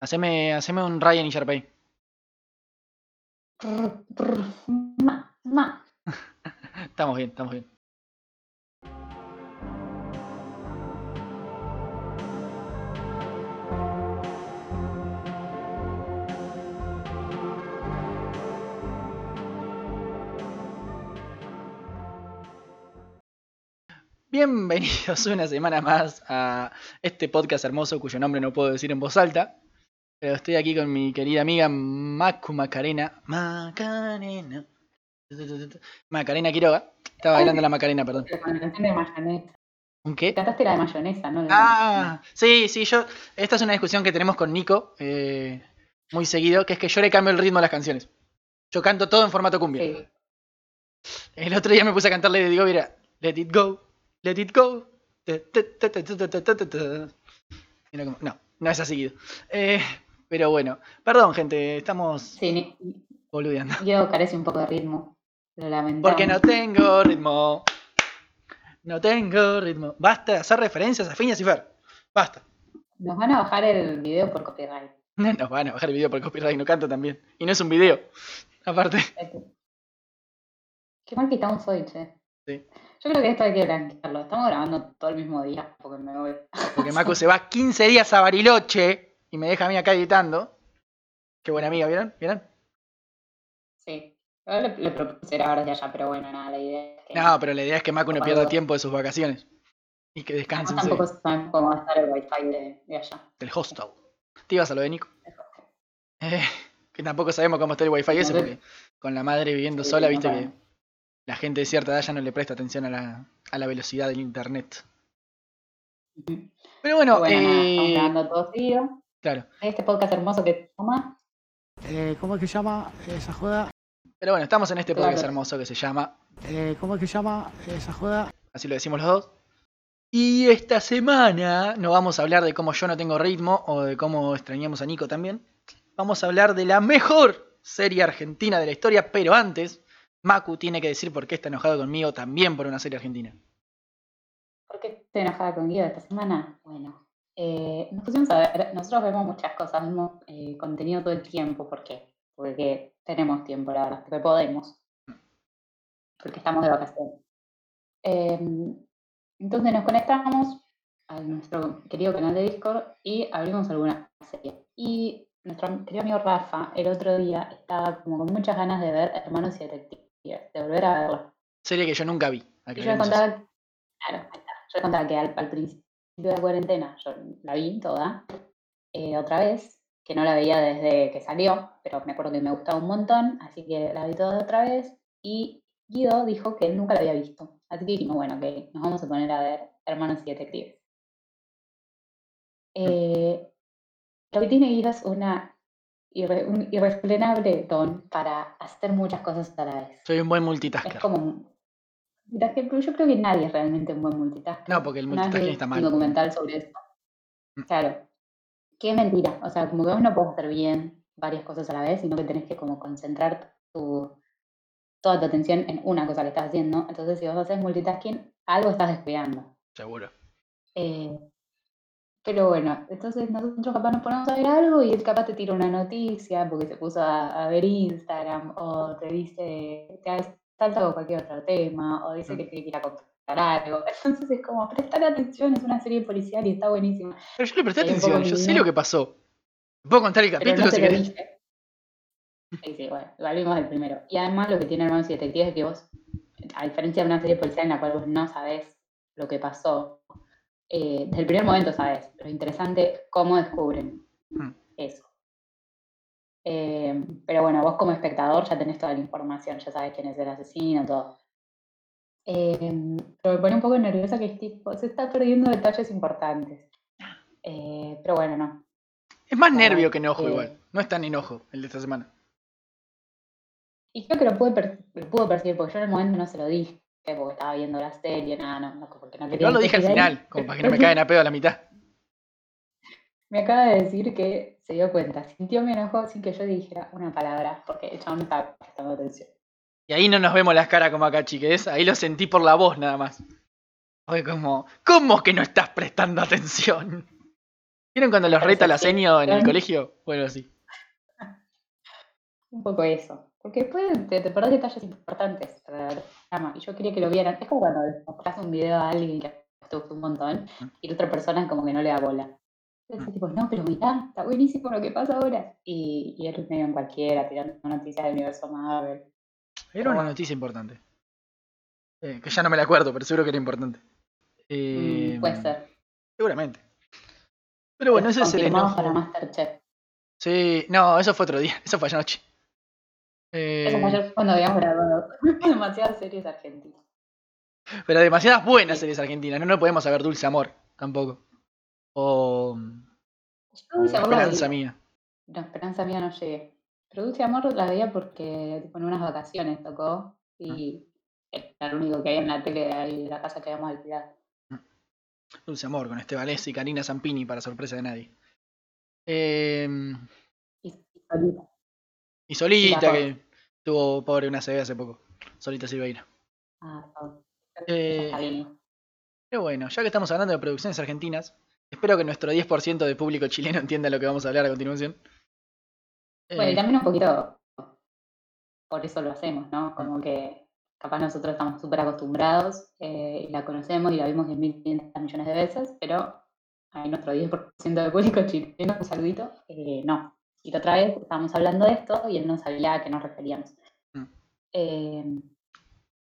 Haceme, haceme un Ryan y Sharpay. Estamos bien, estamos bien. Bienvenidos una semana más a este podcast hermoso cuyo nombre no puedo decir en voz alta. Pero estoy aquí con mi querida amiga Macu Macarena. Macarena. Macarena Quiroga. Estaba bailando la Macarena, perdón. La canción de mayonesa. ¿Un qué? Cantaste la de mayonesa, ¿no? Ah, sí, sí, yo. Esta es una discusión que tenemos con Nico eh, muy seguido, que es que yo le cambio el ritmo a las canciones. Yo canto todo en formato cumbia. Sí. El otro día me puse a cantarle y digo, mira, let it go, let it go. Mira como, no, no es así. Eh, pero bueno, perdón, gente, estamos Sí, boludeando. yo carece un poco de ritmo. Lo lamentamos. Porque no tengo ritmo. No tengo ritmo. Basta de hacer referencias a Fiñas y Fer. Basta. Nos van a bajar el video por copyright. No nos van a bajar el video por copyright, no canto también. Y no es un video. Aparte. Qué mal que estamos hoy, che. Sí. Yo creo que esto hay que blanquearlo. Estamos grabando todo el mismo día porque me voy. Porque Macu se va 15 días a Bariloche y me deja a mí acá editando. Qué buena amiga, ¿vieron? ¿Vieron? Sí. Yo le, le propuse ir ahora de allá, pero bueno, nada, la idea es que. No, pero la idea es que Macu no pierda tiempo de sus vacaciones. Y que descanse Además, en tampoco sabemos cómo va a estar el wifi de, de allá. Del hostel. ¿Te ibas a lo de Nico? Eh, que tampoco sabemos cómo está el wifi ese porque con la madre viviendo Sí, sola, no viste que la gente de cierta edad ya no le presta atención a la, a la velocidad del internet. Pero bueno, bueno, eh, grabando todo seguido. Claro. Este podcast hermoso que toma. Eh, ¿Cómo es que llama esa joda? Pero bueno, estamos en este Claro. podcast hermoso que se llama Eh, ¿Cómo es que llama esa joda? así lo decimos los dos. Y esta semana no vamos a hablar de cómo yo no tengo ritmo o de cómo extrañamos a Nico también. Vamos a hablar de la mejor serie argentina de la historia, pero antes, Macu tiene que decir por qué está enojado conmigo también por una serie argentina. ¿Por qué estoy enojada con Guido esta semana? Bueno, eh, nos pusimos a ver, nosotros vemos muchas cosas, vemos eh, contenido todo el tiempo. ¿Por qué? Porque tenemos tiempo, la verdad, porque podemos. Porque estamos de vacaciones. Em, entonces nos conectamos a nuestro querido canal de Discord y abrimos alguna serie. Y nuestro querido amigo Rafa el otro día estaba como con muchas ganas de ver Hermanos y Detectives, de volver a verla. Serie que yo nunca vi. Yo le contaba, claro, yo le contaba que al, al principio de la cuarentena yo la vi toda, eh, otra vez, que no la veía desde que salió, pero me acuerdo que me gustaba un montón, así que la vi toda otra vez, y Guido dijo que él nunca la había visto. Así que dijimos, bueno, que nos vamos a poner a ver Hermanos y Detectives. Eh, lo que tiene Guido es una irre- un irrefrenable don para hacer muchas cosas a la vez. Soy un buen Es multitasker. como un yo creo que nadie es realmente un buen multitasker. No, porque el multitasking está un mal. documental sobre eso. Mm. Claro. Es mentira. O sea, como que vos no podés hacer bien varias cosas a la vez, sino que tenés que como concentrar tu, toda tu atención en una cosa que estás haciendo. Entonces, si vos haces multitasking, algo estás descuidando. Seguro. Eh, pero bueno, entonces nosotros capaz nos ponemos a ver algo y él capaz te tira una noticia porque se puso a, a ver Instagram o te dice, te salta con cualquier otro tema o dice Mm. que tiene que ir a comprar algo. Entonces es como, prestar atención, es una serie policial y está buenísima. Pero yo le presté atención, yo sé lo que pasó. ¿Puedo contar el capítulo no si lo querés? Sí, sí, bueno, volvimos del primero. Y además lo que tiene Hermanos y Detectives es que vos, a diferencia de una serie policial en la cual vos no sabés lo que pasó, eh, desde el primer momento sabés. Lo interesante, cómo descubren Mm. eso. Eh, pero bueno, vos como espectador ya tenés toda la información, ya sabés quién es el asesino, todo. Eh, pero me pone un poco nerviosa que tipo, se está perdiendo detalles importantes. Eh, pero bueno, no. Es más nervio que enojo igual. No es tan enojo el de esta semana. Y creo que lo pude, per- lo pude percibir, porque yo en el momento no se lo dije, porque estaba viendo la serie, nada, no, no, porque no quería Yo lo dije al final, como para que no me caigan a pedo a la mitad. Me acaba de decir que se dio cuenta, sintió mi enojo sin que yo dijera una palabra, porque el chabón no estaba prestando atención. Y ahí no nos vemos las caras como acá, chiques. Ahí lo sentí por la voz nada más. Fue como, ¿cómo que no estás prestando atención? ¿Vieron cuando los reta la seño en el colegio? Bueno, sí. Un poco eso. Porque después te, te perdés detalles importantes para. Y yo quería que lo vieran. Es como cuando le mostrás un video a alguien que te gustó un montón y la otra persona como que no le da bola. Entonces, tipo, no, pero mirá, está buenísimo lo que pasa ahora. Y, y él medio en cualquiera, tirando noticias del universo Marvel. Era una noticia importante. Eh, que ya no me la acuerdo, pero seguro que era importante. Eh, Mm, puede ser. Seguramente. Pero bueno, ese es el enojo. para Masterchef. Sí, no, eso fue otro día. Eso fue anoche. Eh, Eso fue ayer cuando habíamos grabado demasiadas series argentinas. pero demasiadas buenas Sí. series argentinas. No, no podemos saber Dulce Amor tampoco. O, o Esperanza. Mía. No, Esperanza Mía no llegué. Pero Dulce Amor la veía porque tipo, en unas vacaciones tocó y era lo único que había en la tele de ahí de la casa que habíamos alquilado. Dulce Amor con Estebanés y Karina Zampini para sorpresa de nadie. Eh, Y, y solita. y Solita, que tuvo pobre una CB hace poco. Solita Silveira. Ah, no. Eh, Está bien. Pero bueno, ya que estamos hablando de producciones argentinas, espero que nuestro 10% de público chileno entienda lo que vamos a hablar a continuación. Bueno, y Eh, también un poquito por eso lo hacemos, ¿no? Como que capaz nosotros estamos súper acostumbrados eh, y la conocemos y la vimos 10.500 millones de veces, pero hay nuestro 10% de público chileno, un saludito, eh, no. Y la otra vez estábamos hablando de esto y él no sabía a qué nos referíamos. Mm. Eh,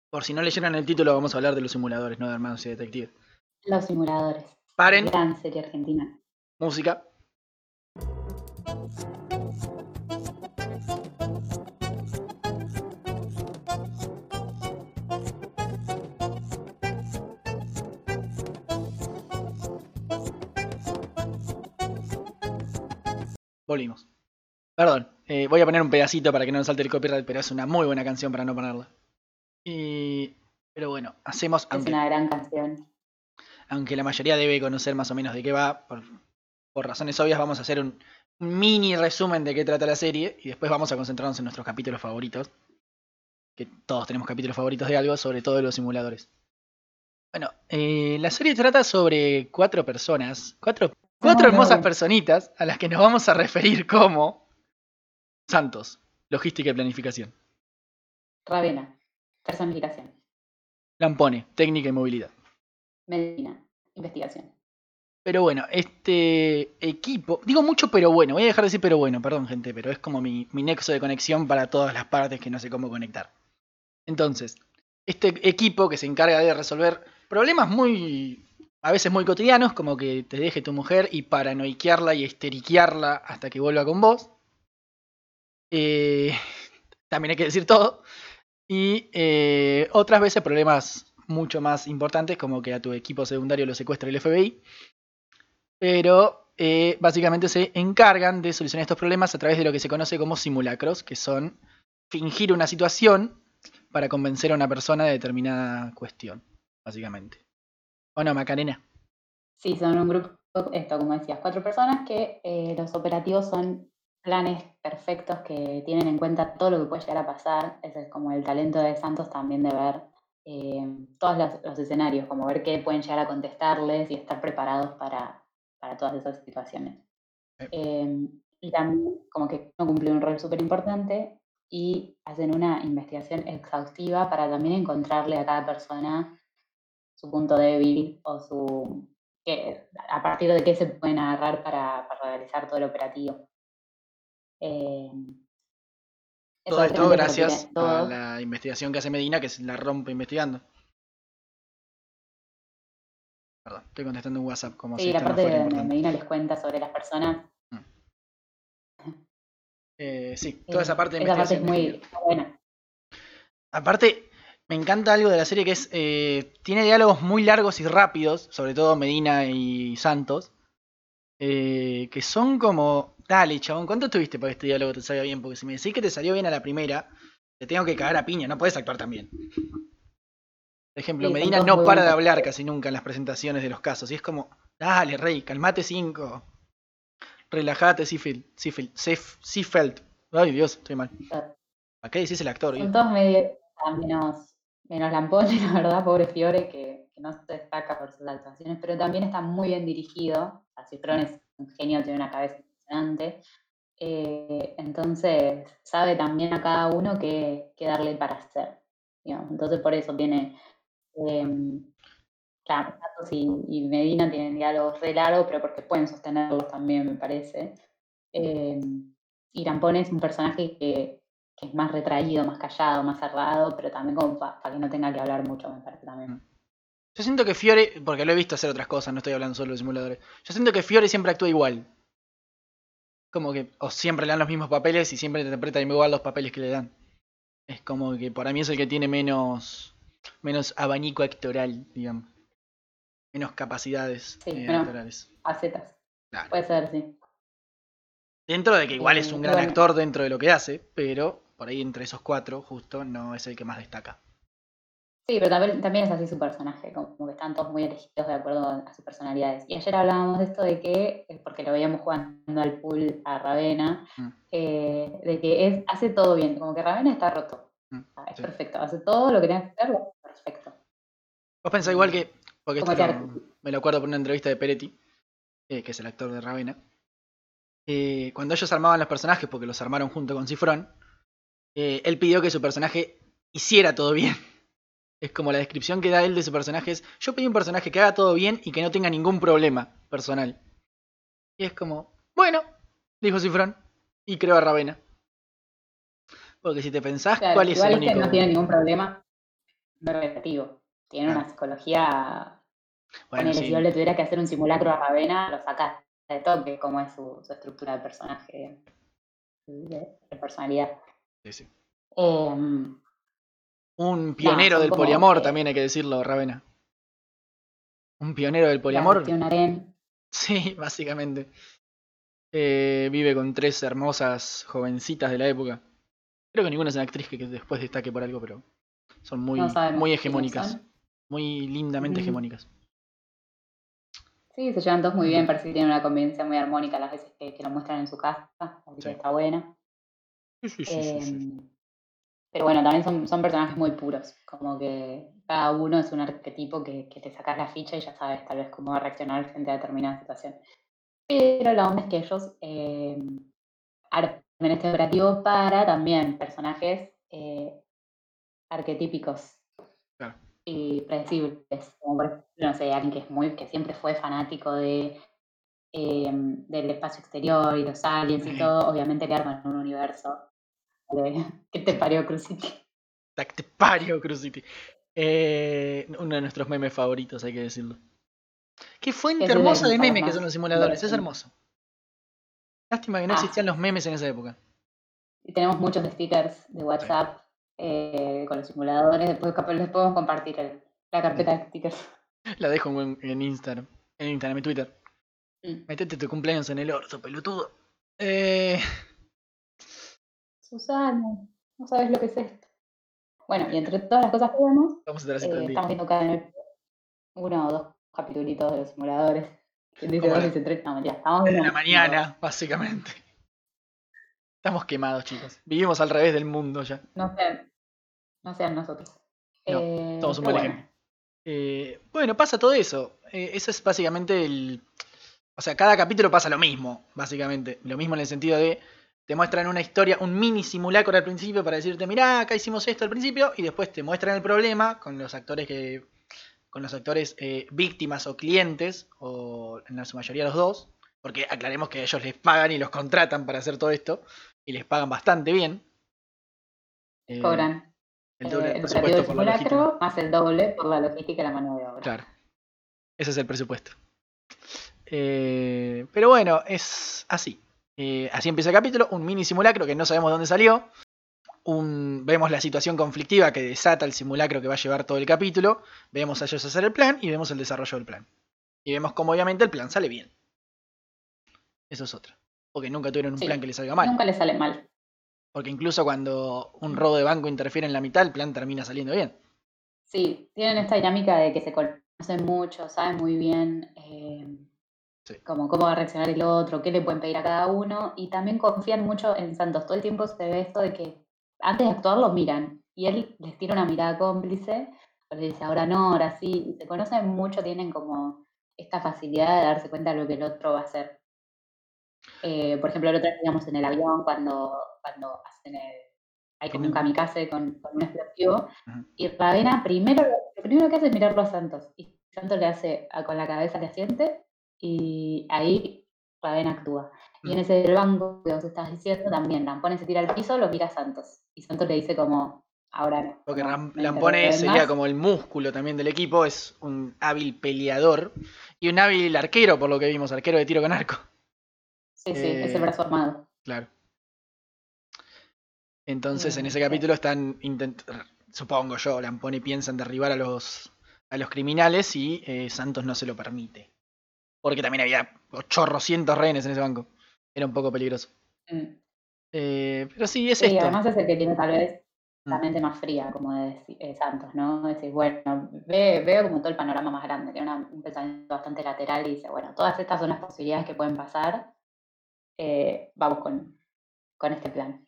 por si no leyeron el título, vamos a hablar de los simuladores, no de hermanos y detectives. los simuladores. Paren, Gran serie argentina. música. Volvimos. Perdón, eh, voy a poner un pedacito para que no nos salte el copyright, pero es una muy buena canción para no ponerla. Y... Pero bueno, hacemos, Es aunque, una gran canción. Aunque la mayoría debe conocer más o menos de qué va, por, por razones obvias vamos a hacer un, mini resumen de qué trata la serie y después vamos a concentrarnos en nuestros capítulos favoritos. Que todos tenemos capítulos favoritos de algo, sobre todo de los simuladores. Bueno, eh, la serie trata sobre cuatro personas, cuatro, cuatro hermosas personitas a las que nos vamos a referir como Santos, logística y planificación. Ravena, personificación. Lampone, técnica y movilidad. Medina, investigación. Pero bueno, este equipo, digo mucho pero bueno, voy a dejar de decir pero bueno, perdón gente, pero es como mi, mi nexo de conexión para todas las partes que no sé cómo conectar. Entonces, este equipo que se encarga de resolver problemas muy, a veces muy cotidianos, como que te deje tu mujer y paranoiquearla y esteriquearla hasta que vuelva con vos. Eh, también hay que decir todo. Y eh, otras veces problemas mucho más importantes, como que a tu equipo secundario lo secuestra el FBI. Pero eh, básicamente se encargan de solucionar estos problemas a través de lo que se conoce como simulacros, que son fingir una situación para convencer a una persona de determinada cuestión, básicamente. ¿O no, Macarena? Sí, son un grupo, esto como decías, cuatro personas que eh, los operativos son planes perfectos que tienen en cuenta todo lo que puede llegar a pasar. Ese es como el talento de Santos también de ver eh, todos los, los escenarios, como ver qué pueden llegar a contestarles y estar preparados para, para todas esas situaciones. Eh. Eh, y también como que no cumple un rol súper importante y hacen una investigación exhaustiva para también encontrarle a cada persona su punto débil o su que, a partir de qué se pueden agarrar para, para realizar todo el operativo. Eh, Todo esto gracias a la investigación que hace Medina, que la rompe investigando. Perdón, estoy contestando un WhatsApp como si Sí, la no parte fuera de donde importante. Medina les cuenta sobre las personas. Eh, sí, toda esa parte de esa parte es muy buena. Aparte, me encanta algo de la serie que es. eh, tiene diálogos muy largos y rápidos, sobre todo Medina y Santos. eh, que son como. Dale, chabón, ¿cuánto tuviste para que este diálogo te salga bien? Porque si me decís que te salió bien a la primera, te tengo que cagar a piña, no puedes actuar tan bien. Por ejemplo, Sí, Medina no para de hablar casi nunca en las presentaciones de los casos. Y es como, dale, rey, calmate cinco. Seafield. Sef- Seafeld. Ay, Dios, estoy mal. ¿A qué decís el actor? Son todos medio menos, menos lampones, la verdad, pobre Fiore, que, que no se destaca por sus actuaciones, pero también está muy bien dirigido. Cifrón es un genio, tiene una cabeza Eh, entonces, sabe también a cada uno qué, darle para hacer. Entonces, por eso tiene. Matos y, Medina tienen diálogos re largos, pero porque pueden sostenerlos también, me parece. Em, y Rampón es un personaje que, es más retraído, más callado, más cerrado, pero también como para que no tenga que hablar mucho, me parece también. Yo siento que Fiore, porque lo he visto hacer otras cosas, no estoy hablando solo de simuladores. Yo siento que Fiore siempre actúa igual. Como que o siempre le dan los mismos papeles y siempre interpreta igual los papeles que le dan. Es como que para mí es el que tiene menos menos abanico actoral, digamos. Menos capacidades Sí, eh, menos- actorales. Facetas. Claro. Puede ser, sí. Dentro de que igual es un Eh, gran bueno. actor dentro de lo que hace, pero por ahí entre esos cuatro, justo, no es el que más destaca. Sí, pero también, también es así su personaje, como que están todos muy elegidos de acuerdo a sus personalidades. Y ayer hablábamos de esto de que, porque lo veíamos jugando al pool a Ravena, Mm. eh, de que es, hace todo bien, como que Ravena está roto. Mm, es sí. perfecto, hace todo lo que tiene que hacer, perfecto. Vos pensás igual que, porque esto lo- me lo acuerdo por una entrevista de Peretti, eh, que es el actor de Ravena, eh, cuando ellos armaban los personajes, porque los armaron junto con Cifrón, eh, él pidió que su personaje hiciera todo bien. Es como la descripción que da él de su personaje es, yo pedí un personaje que haga todo bien y que no tenga ningún problema personal. Y es como, bueno, dijo Cifrón, y creó a Ravena. Porque si te pensás, Claro, ¿cuál es el este único? no tiene ningún problema relativo. Tiene Ah. una psicología. Bueno, ponele, sí, si vos le tuvieras que hacer un simulacro a Ravena, lo sacás de toque, como es su, su estructura de personaje, de, de personalidad. sí, sí. Em, Un pionero del como, poliamor, eh, también hay que decirlo, Ravena. Un pionero del poliamor. Sí, básicamente. Eh, vive con tres hermosas jovencitas de la época. Creo que ninguna es una actriz que, que después destaque por algo, pero son muy, No muy hegemónicas. Muy lindamente hegemónicas. Sí, se llevan todos muy bien, parece que tienen una convivencia muy armónica las veces que, que lo muestran en su casa, así que Sí. está buena. Sí, sí, sí. Em, pero bueno, también son, son personajes muy puros, como que cada uno es un arquetipo que, que te sacas la ficha y ya sabes tal vez cómo va a reaccionar frente a determinada situación. Pero la onda es que ellos arman este operativo para también personajes eh, arquetípicos Claro. y predecibles, como por ejemplo, no sé, alguien que es muy, que siempre fue fanático de em, del espacio exterior y los aliens y todo, obviamente le arman un universo. ¿Qué te parió, Crucity? Tactepario Crucity. Eh, uno de nuestros memes favoritos, hay que decirlo. Qué fuente es hermosa de memes que son los simuladores, es hermoso. Lástima que no Ah. existían los memes en esa época. Y tenemos muchos stickers de WhatsApp eh, con los simuladores. Después les podemos compartir el- la carpeta de stickers. La dejo en, en Instagram, en Instagram y Twitter. Mm. Metete tu cumpleaños en el orto, pelotudo. Eh, Susana, no sabes lo que es esto. Bueno, y entre todas las cosas que vemos, vamos a eh, estamos viendo cada uno o dos capítulos de los simuladores. Quien dice Como dos, la- dice tres. No, mentira, estamos En la mañana, básicamente. Estamos quemados, chicos. Vivimos al revés del mundo ya. No sean, no sean nosotros. No, Eh, somos un buen bueno, ejemplo. Eh, bueno, pasa todo eso. Eh, eso es básicamente el. O sea, cada capítulo pasa lo mismo, básicamente. Lo mismo en el sentido de. Te muestran una historia, un mini simulacro al principio para decirte, mirá, acá hicimos esto al principio, y después te muestran el problema con los actores que. con los actores eh, víctimas o clientes, o en su mayoría los dos. Porque aclaremos que ellos les pagan y los contratan para hacer todo esto. Y les pagan bastante bien. Eh, cobran el eh, doble el presupuesto del por la logística. más el doble por la logística y la mano de obra. Claro. Ese es el presupuesto. Eh, pero bueno, es así. Eh, así empieza el capítulo, un mini simulacro que no sabemos dónde salió. Un, vemos la situación conflictiva que desata el simulacro que va a llevar todo el capítulo. Vemos a ellos hacer el plan y vemos el desarrollo del plan. Y vemos cómo obviamente el plan sale bien. Eso es otra. Porque nunca tuvieron un Sí. plan que les salga mal. Nunca le sale mal. Porque incluso cuando un robo de banco interfiere en la mitad, el plan termina saliendo bien. Sí, tienen esta dinámica de que se conocen mucho, saben muy bien eh, Sí. como cómo va a reaccionar el otro, qué le pueden pedir a cada uno, y también confían mucho en Santos. Todo el tiempo se ve esto de que antes de actuar lo miran, y él les tira una mirada cómplice, o le dice ahora no, ahora sí, y se conocen mucho, tienen como esta facilidad de darse cuenta de lo que el otro va a hacer. Eh, por ejemplo, el otro día íbamos en el avión cuando, cuando hacen el, hay como un kamikaze con, con un explosivo. Y Ravena primero, lo primero que hace es mirarlo a Santos. Y Santos le hace con la cabeza, le asiente. Y ahí Ravena actúa. Y en ese del banco que vos estabas diciendo, también Lampone se tira al piso, lo mira a Santos. Y Santos le dice como, ahora no. Porque Lampone sería como el músculo también del equipo, es un hábil peleador y un hábil arquero, por lo que vimos, arquero de tiro con arco. Sí, sí, es el eh, brazo armado. Claro. Entonces, en ese capítulo están intentando, supongo yo, Lampone piensa en derribar a los, a los criminales y eh, Santos no se lo permite. Porque también había ochorrocientos rehenes en ese banco. Era un poco peligroso. Mm. Eh, pero sí, es sí, además es el que tiene tal vez la mm. mente más fría, como de Santos, ¿no? Decir, bueno, veo como todo el panorama más grande, tiene un pensamiento bastante lateral y dice, bueno, todas estas son las posibilidades que pueden pasar eh, vamos con, con, este plan.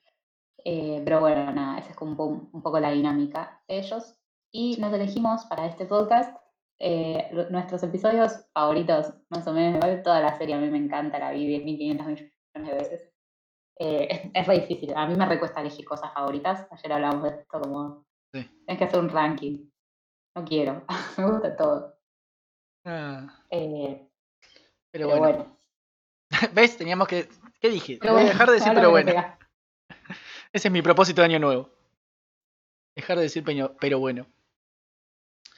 Eh, pero bueno, nada, esa es como un, poco la dinámica de ellos. Y nos elegimos para este podcast eh, nuestros episodios favoritos, más o menos. Toda la serie a mí me encanta, la vi 10.500 millones de veces. es, es re difícil, a mí me recuesta elegir cosas favoritas. Ayer hablábamos de esto como... Sí. Tienes que hacer un ranking. No quiero, me gusta todo. Ah. pero, bueno. ¿Ves? Teníamos que. ¿Qué dije? Voy a dejar de decir, pero bueno. Ese es mi propósito de año nuevo. Dejar de decir pero bueno.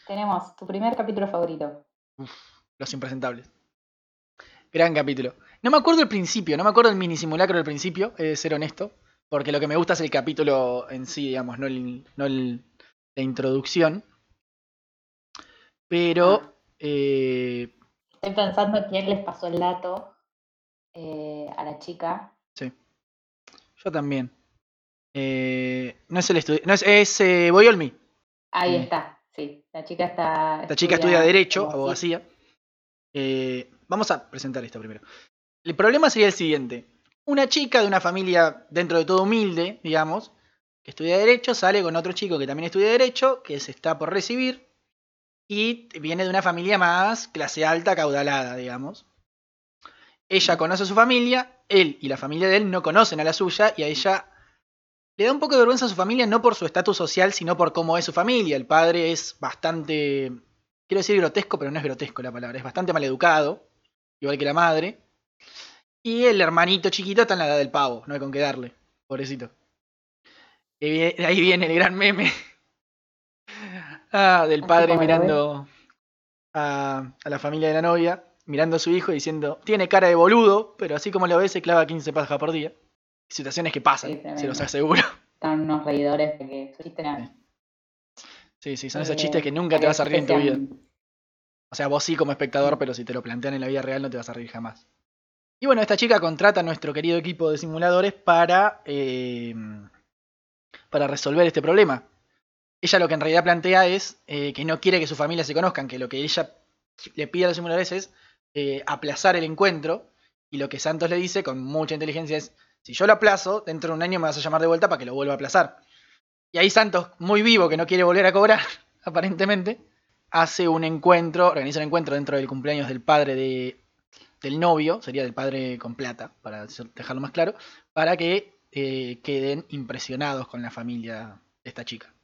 Tenemos tu primer capítulo favorito. los impresentables. Gran capítulo. No me acuerdo el principio, no me acuerdo el mini simulacro del principio, he de ser honesto. Porque lo que me gusta es el capítulo en sí, digamos, no, no la introducción. Pero. Ah. Eh, Estoy pensando quién les pasó el dato eh, a la chica. Sí. Yo también. Eh, no es el estudio. No es, es eh, Boyolmi. Ahí está, sí. La chica está. La chica estudia Derecho, abogacía. vamos a presentar esto primero. El problema sería el siguiente. Una chica de una familia dentro de todo humilde, digamos, que estudia Derecho, sale con otro chico que también estudia Derecho, que se está por recibir, y viene de una familia más clase alta, caudalada, digamos. Ella conoce a su familia, él y la familia de él no conocen a la suya y a ella le da un poco de vergüenza a su familia no por su estatus social, sino por cómo es su familia. El padre es bastante, quiero decir grotesco, pero no es grotesco la palabra, es bastante maleducado, igual que la madre. Y el hermanito chiquito está en la edad del pavo, no hay con qué darle, pobrecito. Ahí viene el gran meme ah, del padre mirando a la familia de la novia mirando a su hijo diciendo, tiene cara de boludo, pero así como lo ve, se clava 15 pajas por día. Situaciones que pasan, se los aseguro. Están unos reidores de que Sí, sí, son esos chistes que nunca te vas a reír en tu vida. O sea, vos sí como espectador, pero si te lo plantean en la vida real no te vas a reír jamás. Y bueno, esta chica contrata a nuestro querido equipo de simuladores para, eh, para resolver este problema. Ella lo que en realidad plantea es eh, que no quiere que su familia se conozcan, que lo que ella le pide a los simuladores es eh, aplazar el encuentro. Y lo que Santos le dice con mucha inteligencia es, si yo lo aplazo, dentro de un año me vas a llamar de vuelta para que lo vuelva a aplazar. Y ahí Santos, muy vivo, que no quiere volver a cobrar, aparentemente, hace un encuentro, organiza un encuentro dentro del cumpleaños del padre de, del novio, sería del padre con plata, para dejarlo más claro, para que eh, queden impresionados con la familia de esta chica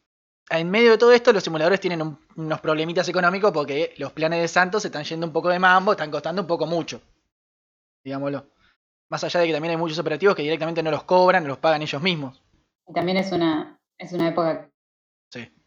en medio de todo esto, los simuladores tienen unos problemitas económicos porque los planes de Santos se están yendo un poco de mambo, están costando un poco mucho. Digámoslo. Más allá de que también hay muchos operativos que directamente no los cobran, los pagan ellos mismos. Y también es una, es una época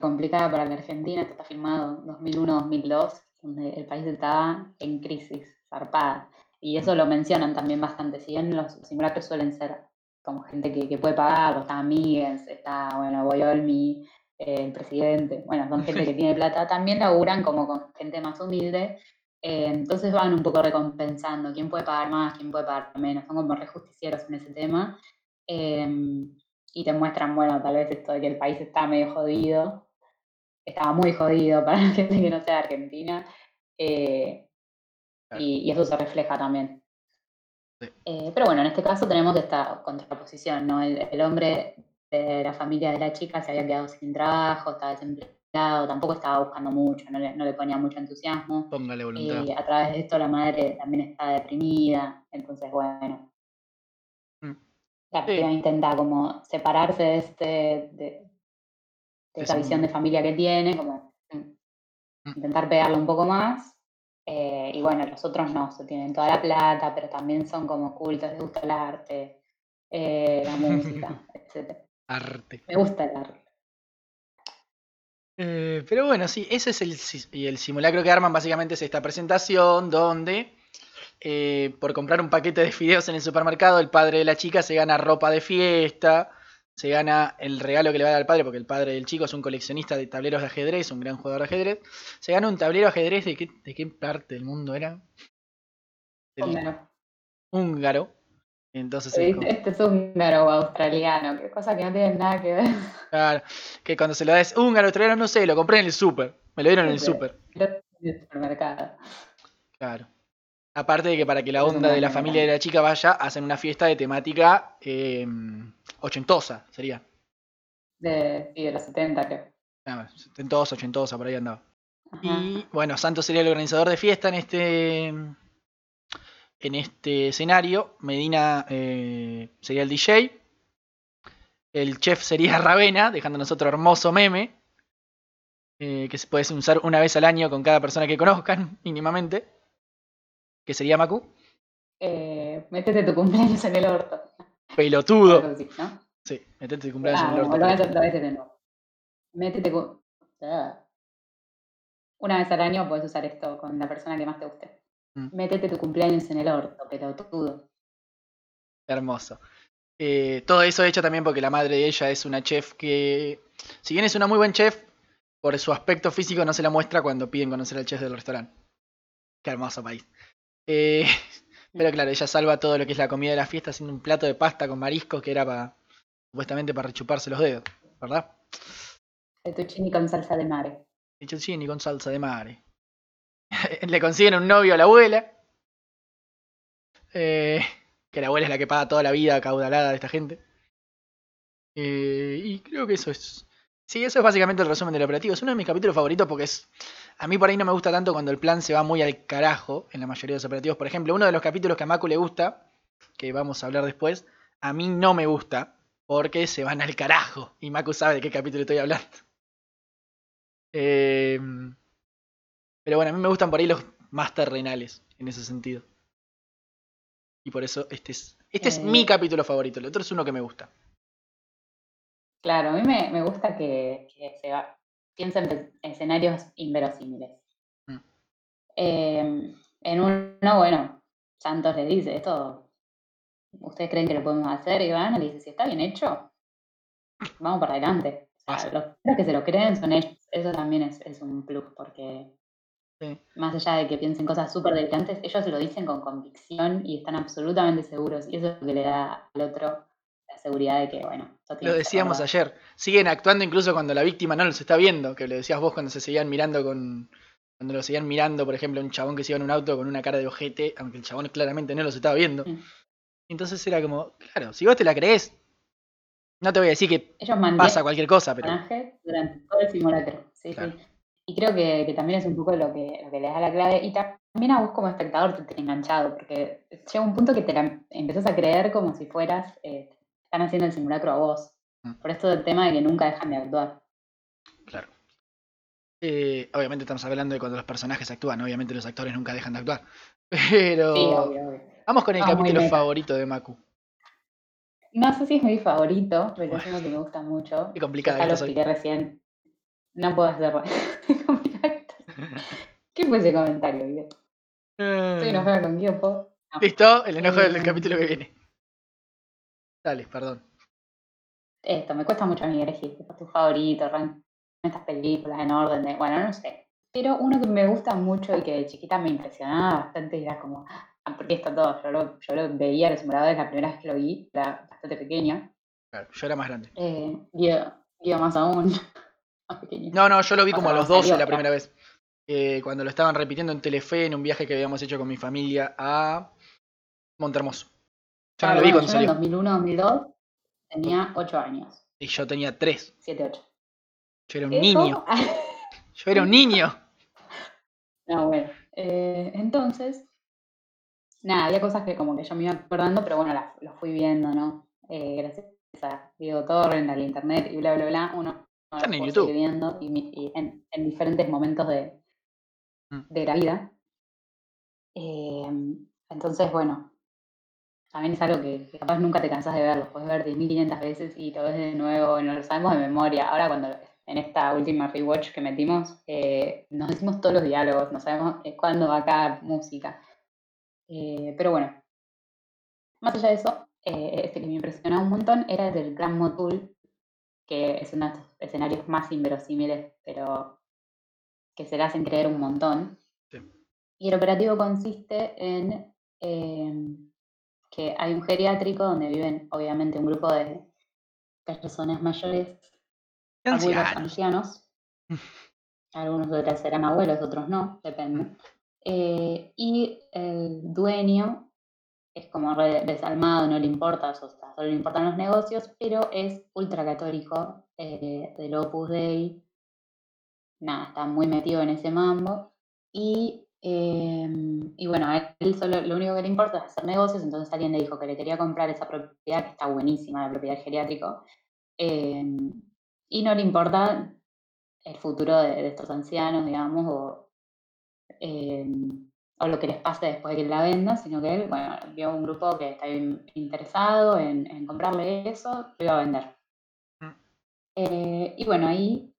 complicada para la Argentina. Esto está filmado 2001-2002, donde el país estaba en crisis, zarpada. Y eso lo mencionan también bastante. Si bien los simuladores suelen ser como gente que, puede pagar, está Miguel, está, bueno, Boyolmi, el presidente, bueno, son gente que tiene plata, también laburan como con gente más humilde, eh, entonces van un poco recompensando quién puede pagar más, quién puede pagar menos, son como rejusticieros en ese tema, em, y te muestran, bueno, tal vez esto de que el país está medio jodido, estaba muy jodido para la gente que no sea de Argentina, eh, y, eso se refleja también. Eh, pero bueno, en este caso tenemos esta contraposición, ¿no? el hombre la familia de la chica se había quedado sin trabajo, estaba desempleado, tampoco estaba buscando mucho, no le, ponía mucho entusiasmo. Póngale voluntad. Y a través de esto la madre también está deprimida, entonces bueno, La Sí. intenta como separarse de, este, de, de esa visión de familia que tiene, como mm, Mm. intentar pegarle un poco más. eh, y bueno, los otros no, se tienen toda la plata, pero también son como cultos, les gusta el arte, eh, la música, etc. Arte. Me gusta el arte. Eh, pero bueno, sí, ese es el, el simulacro que arman básicamente es esta presentación donde eh, por comprar un paquete de fideos en el supermercado el padre de la chica se gana ropa de fiesta, se gana el regalo que le va a dar al padre porque el padre del chico es un coleccionista de tableros de ajedrez, un gran jugador de ajedrez, se gana un tablero de ajedrez de qué, de qué parte del mundo era? Húngaro. húngaro. Entonces es como- Este es húngaro o australiano, qué cosa que no tienen nada que ver. claro, que cuando se lo da es húngaro, australiano, no sé, lo compré en el súper, me lo dieron en el Súper. En el supermercado. Claro. Aparte de que para que la onda de la familia de la chica vaya, hacen una fiesta de temática eh, ochentosa, sería. De, sí, de los 70, creo. Ah, setentosa, ochentosa, por ahí andaba. Ajá. Y bueno, Santos sería el organizador de fiesta en este en este escenario. Medina eh, sería el DJ. El chef sería Ravena, dejándonos otro hermoso meme. eh, que se puede usar una vez al año con cada persona que conozcan, mínimamente. Que sería Macu. Eh, métete tu cumpleaños en el orto. Pelotudo. Sí, metete tu cumpleaños Ah, en el orto. lo hacer otra vez de nuevo. Métete cu-. Una vez al año puedes usar esto con la persona que más te guste. Mm. Métete tu cumpleaños en el orto, pelotudo. Hermoso. Eh, todo eso hecho también porque la madre de ella es una chef que, si bien es una muy buen chef, por su aspecto físico no se la muestra cuando piden conocer al chef del restaurante. Qué hermoso país. Eh, pero claro, ella salva todo lo que es la comida de la fiesta haciendo un plato de pasta con mariscos que era para, supuestamente para rechuparse los dedos, ¿verdad? Fettuccini con salsa de mare. Fettuccini con salsa de mare. Le consiguen un novio a la abuela. Eh, que la abuela es la que paga toda la vida caudalada de esta gente. Eh, y creo que eso es. Sí, eso es básicamente el resumen del operativo. Es uno de mis capítulos favoritos porque es. A mí por ahí no me gusta tanto cuando el plan se va muy al carajo en la mayoría de los operativos. Por ejemplo, uno de los capítulos que a Maku le gusta, que vamos a hablar después, a mí no me gusta porque se van al carajo. Y Maku sabe de qué capítulo estoy hablando. Eh, pero bueno, a mí me gustan por ahí los más terrenales en ese sentido. Y por eso este es, este es Eh. mi capítulo favorito. El otro es uno que me gusta. Claro, a mí me, me gusta que, que se va- piensen en escenarios inverosímiles. Mm. Eh, en uno, bueno, Santos le dice, esto, ¿ustedes creen que lo podemos hacer? Y van, le dice, si está bien hecho, vamos para adelante. O sea, los que se lo creen son ellos. Eso también es, es un plus, porque Sí. más allá de que piensen cosas súper delirantes, ellos lo dicen con convicción y están absolutamente seguros. Y eso es lo que le da al otro la seguridad de que, bueno, Lo decíamos ayer. Siguen actuando incluso cuando la víctima no los está viendo. Que lo decías vos cuando se seguían mirando con. Cuando lo seguían mirando, por ejemplo, un chabón que se iba en un auto con una cara de ojete, aunque el chabón claramente no los estaba viendo. Entonces era como, claro, si vos te la crees, no te voy a decir que Ellos pasa cualquier cosa, pero. durante todo el simulacro. Sí, Claro. sí. Y creo que, que también es un poco lo que, lo que le da la clave. Y también a vos como espectador te tiene enganchado, porque llega un punto que te la empezás a creer como si fueras, eh, están haciendo el simulacro a vos. Mm. Por esto del tema de que nunca dejan de actuar. Claro. Eh, obviamente estamos hablando de cuando los personajes actúan, obviamente los actores nunca dejan de actuar. Pero. Sí, obvio, obvio. Vamos con el capítulo favorito de Maku. No sé si es mi favorito, pero Bueno. es uno que me gusta mucho. Qué complicada Ya que lo expliqué recién. No puedo hacerlo. ¿Qué fue ese comentario, Guido? Estoy Eh, enojada con Guido, ¿puedo? No. Listo, el enojo del Eh, capítulo que viene. Dale, perdón. Esto, me cuesta mucho a mí elegir tu favorito, estas películas en orden de, bueno, no sé. Pero uno que me gusta mucho y que de chiquita me impresionaba bastante era como, ah, porque esto todo, yo lo, yo lo veía los simuladores la primera vez que lo vi, era bastante pequeña. Claro, yo era más grande. Eh, Guido, Guido más aún, más. No, no, yo lo vi como a los 12 salió, la primera vez. Eh, cuando lo estaban repitiendo en Telefe en un viaje que habíamos hecho con mi familia a Montermoso. Yo no lo vi cuando en salió. 2001, 2002 tenía 8 años, Y yo tenía 3. 7, 8. Yo era un niño. Yo era un niño. No, bueno. eh, entonces, nada, había cosas que como que yo me iba acordando, pero bueno, las fui viendo, ¿no? eh, gracias a Diego Torrent, al internet y bla, bla, bla, uno no Están lo en YouTube. viendo y, y en, en diferentes momentos de, Mm. de la vida. Eh, entonces, bueno, también es algo que, que capaz nunca te cansas de ver, lo puedes ver 10.500 veces y lo ves de nuevo, no lo sabemos de memoria. Ahora cuando en esta última rewatch que metimos, eh, nos decimos todos los diálogos, no sabemos eh, cuándo va cada música. Eh, pero bueno, más allá de eso, eh, este que me impresionó un montón era el del Gran Motul, que es uno de estos escenarios más inverosímiles, pero que se le hacen creer un montón. Sí. Y el operativo consiste en em, que hay un geriátrico donde viven obviamente un grupo de personas mayores, abuelos Ancianos. Algunos de ellos serán abuelos, otros no, depende. Eh, y el dueño es como re desalmado, no le importa, solo le importan los negocios, pero es ultracatólico eh, del Opus Dei. Nada, está muy metido en ese mambo. Y, eh, y bueno, a él solo lo único que le importa es hacer negocios, entonces alguien le dijo que le quería comprar esa propiedad, que está buenísima, la propiedad geriátrico, eh, y no le importa el futuro de, estos ancianos, digamos, eh, o lo que les pase después de que la venda, sino que él, bueno, vio un grupo que está in- interesado en, en comprarle eso, lo iba a vender. Mm. Eh, y bueno, ahí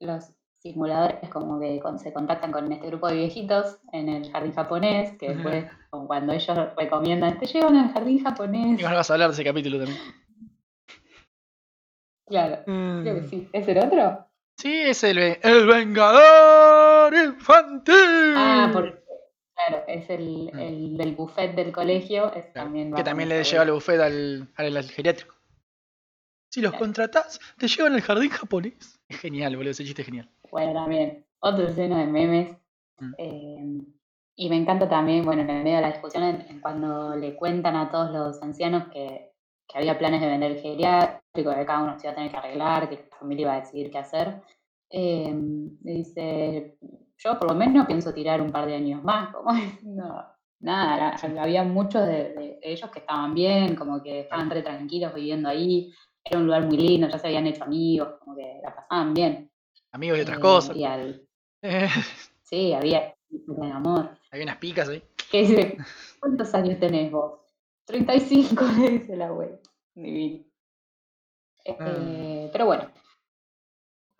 los simuladores como que con- se contactan con este grupo de viejitos en el jardín japonés, que después, cuando ellos recomiendan, te llevan al jardín japonés. Y vas a hablar de ese capítulo también. Claro, creo que Mm. sí. ¿Es el otro? Sí, es el, el Vengador Infantil. Ah, porque, claro, es el, Mm. el del buffet del colegio. es Claro, también que también le lleva el buffet al, al, geriátrico. Si los Claro. contratás, te llevan al jardín japonés. Es genial, boludo, ese chiste es genial. Bueno, también, otro lleno de memes. Mm. eh, y me encanta también, bueno, en el medio de la discusión, en, en cuando le cuentan a todos los ancianos que, que había planes de vender el geriátrico, que cada uno se iba a tener que arreglar, que la familia iba a decidir qué hacer. eh, dice, yo por lo menos pienso tirar un par de años más, como nada, había muchos de, ellos que estaban bien, como que estaban re tranquilos viviendo ahí, era un lugar muy lindo, ya se habían hecho amigos, como que la pasaban bien. Amigos y otras Eh, cosas. y al- Eh, sí, había un amor. hay unas picas ahí. Dice, ¿cuántos años tenés vos? 35, le dice la abuela. Divino. Eh, Pero bueno,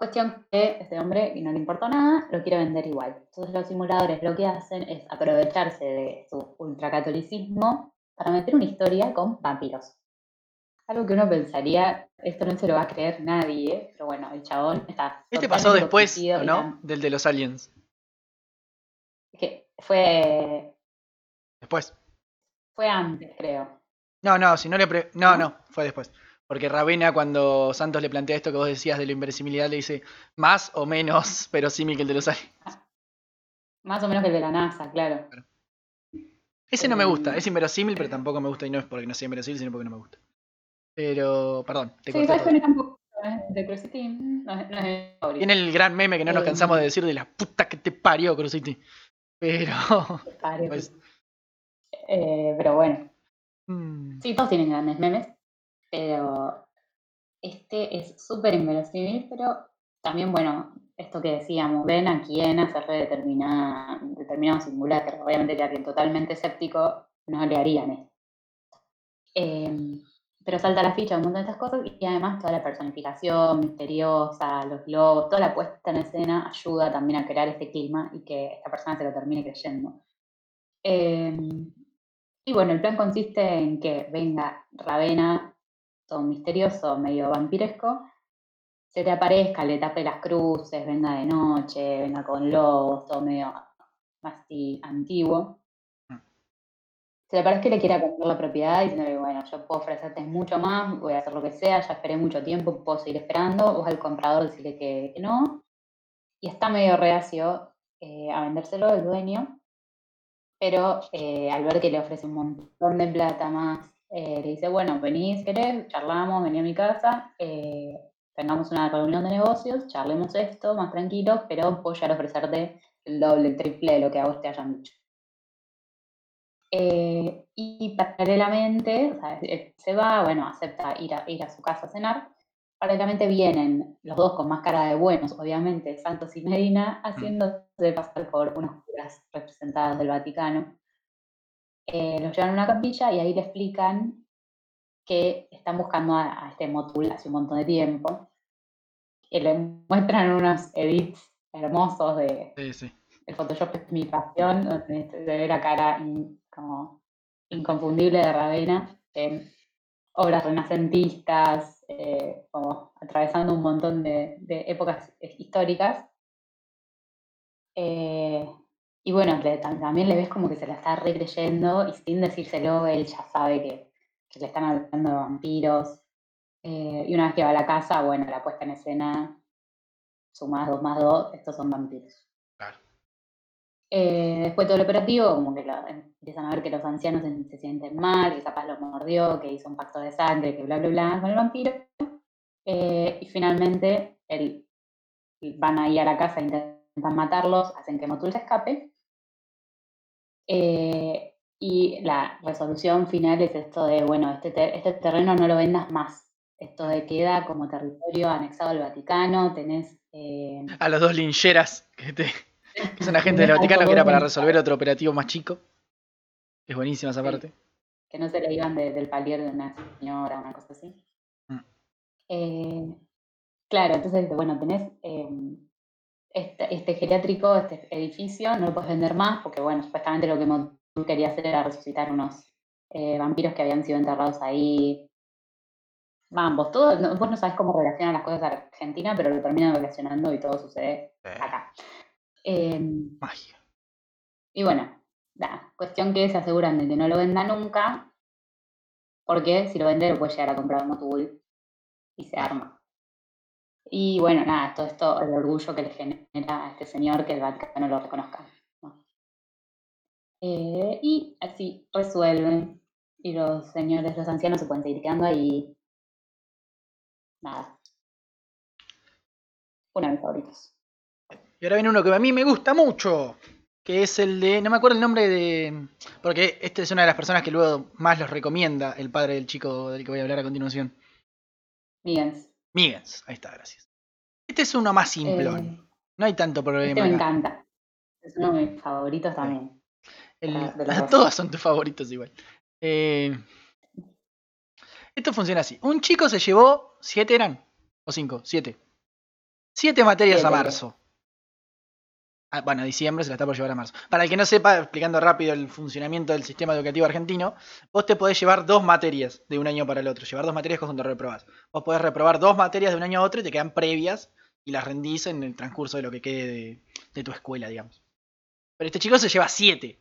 cuestión que este hombre, que no le importa nada, lo quiere vender igual. Entonces los simuladores lo que hacen es aprovecharse de su ultracatolicismo para meter una historia con vampiros. Algo que uno pensaría, esto no se lo va a creer nadie, pero bueno, el chabón está. Este pasó después, convencido ¿o y no? Del de los aliens. que fue, Después. fue antes, creo. No, no, si no le... pre- ¿No? no, fue después. Porque Ravena, cuando Santos le plantea esto que vos decías de la inverosimilidad, le dice más o menos verosímil que el de los aliens. Más o menos que el de la NASA, claro. Ese no me gusta, Eh, es inverosímil, pero tampoco me gusta y no es porque no sea inverosímil, sino porque no me gusta. Pero, perdón, te Sí, sabes que tampoco es de Crucity, no no es favorito. Tiene el gran meme que no nos Eh, cansamos de decir de la puta que te parió, Crucity. Pero. Pues, eh, pero bueno, mm, sí, todos tienen grandes memes, pero este es súper inverosímil, pero también, bueno, esto que decíamos, ven a quién hacer determinada, determinado simulacro. Obviamente que a totalmente escéptico no le harían esto. Eh, pero salta la ficha un montón de estas cosas y además toda la personificación misteriosa, los globos, toda la puesta en escena ayuda también a crear este clima y que esta persona se lo termine creyendo. Eh, y bueno, el plan consiste en que venga Ravena, todo misterioso, medio vampiresco, se te aparezca, le tape las cruces, venga de noche, venga con lobos, todo medio así antiguo. Mm. Se le aparece que le quiera comprar la propiedad y diciendo, bueno, yo puedo ofrecerte mucho más, voy a hacer lo que sea, ya esperé mucho tiempo, puedo seguir esperando, vos al comprador decirle que, que no. Y está medio reacio eh, a vendérselo el dueño, pero eh, al ver que le ofrece un montón de plata más, eh, le dice, bueno, vení si querés, charlamos, vení a mi casa, eh, tengamos una reunión de negocios, charlemos esto más tranquilos, pero llegar a ofrecerte el doble, el triple de lo que a vos te hayan dicho. Eh, y paralelamente, o sea, se va, bueno, acepta ir a, ir a su casa a cenar. Paralelamente vienen los dos con máscara de buenos, obviamente, Santos y Medina, haciéndose pasar por unas curas representadas del Vaticano. Eh, los llevan a una capilla y ahí le explican que están buscando a, a este Motul hace un montón de tiempo. Y le muestran unos edits hermosos de, Sí, sí. el Photoshop es mi pasión, donde se ve la cara in- como inconfundible de Ravena en obras renacentistas, eh, como atravesando un montón de, de épocas eh, históricas. Eh, y bueno, le- también le ves como que se la está recreyendo y sin decírselo, él ya sabe que, que le están hablando de vampiros. Eh, y una vez que va a la casa, bueno, la puesta en escena, sumadas dos más dos, estos son vampiros. Claro. Eh, después todo el operativo, como que lo- empiezan a ver que los ancianos se, se sienten mal, que capaz lo mordió, que hizo un pacto de sangre, que bla, bla, bla, con el vampiro. Eh, y finalmente el- van ahí a la casa, intentan matarlos, hacen que Motul se escape. Eh, y la resolución final es esto de, bueno, este, te- este terreno no lo vendas más. Esto de queda como territorio anexado al Vaticano, tenés... eh, A los dos lincheras que, te, que son agentes del Vaticano, que era para resolver otro operativo más chico. Es buenísima esa Sí. parte. que no se le iban de- del palier de una señora, una cosa así. Mm. Eh, claro, entonces, bueno, tenés eh, este, este geriátrico, este edificio, no lo puedes vender más porque, bueno, supuestamente lo que Motul quería hacer era resucitar unos eh, vampiros que habían sido enterrados ahí. Vamos, todo, no- vos no sabés cómo relacionan las cosas a Argentina, pero lo terminan relacionando y todo sucede Eh, acá. Em, magia. y bueno, nada, cuestión que se aseguran de que no lo venda nunca, porque si lo vende lo puede llegar a comprar Motul y se arma. Y bueno, nada, todo esto, el orgullo que le genera a este señor que el Vaticano lo reconozca. ¿no? Eh, y así resuelven, y los señores, los ancianos se pueden seguir quedando ahí. Nada. Uno de mis favoritos. Y ahora viene uno que a mí me gusta mucho. Que es el de. No me acuerdo el nombre de. Porque este es una de las personas que luego más los recomienda el padre del chico del que voy a hablar a continuación. Miguel. Miguels. Ahí está, gracias. Este es uno más simplón. Eh, No hay tanto problema. este me acá. encanta. Es uno de mis favoritos también. El- de los dos. todos son tus favoritos igual. Eh, esto funciona así. Un chico se llevó. ¿Siete eran? ¿O cinco? Siete. Siete materias a marzo. Ah, bueno, a diciembre se la está por llevar a marzo. Para el que no sepa, explicando rápido el funcionamiento del sistema educativo argentino, vos te podés llevar dos materias de un año para el otro. Llevar dos materias cuando reprobás. Vos podés reprobar dos materias de un año a otro y te quedan previas y las rendís en el transcurso de lo que quede de, de tu escuela, digamos. Pero este chico se lleva siete.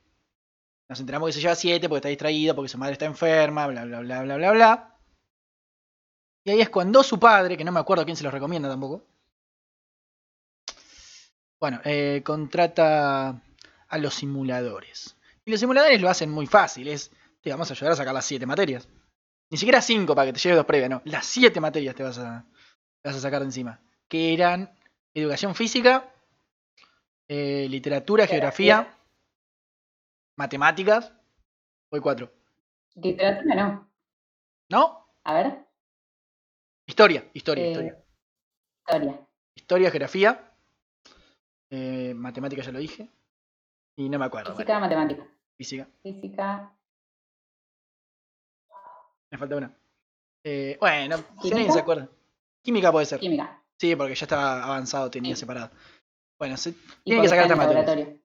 Nos enteramos que se lleva siete porque está distraído, porque su madre está enferma, bla, bla, bla, bla, bla, bla. Y ahí es cuando su padre, que no me acuerdo quién se los recomienda tampoco, bueno, eh, contrata a los simuladores. Y los simuladores lo hacen muy fácil, es, te vamos a ayudar a sacar las siete materias. Ni siquiera cinco para que te lleves dos previas, no. Las siete materias te vas a, te vas a sacar de encima. Que eran educación física, eh, literatura, geografía, matemáticas. Voy cuatro. Literatura no. ¿No? A ver. Historia, historia, eh, historia. Historia. Historia, geografía. Eh, matemática ya lo dije. Y no me acuerdo. Física, matemática. física. Física. Me falta una. Eh, bueno, si se acuerda. Química puede ser. Química. Sí, porque ya estaba avanzado, tenía Sí. separado. Bueno, se- tiene que sacar materias. laboratorio.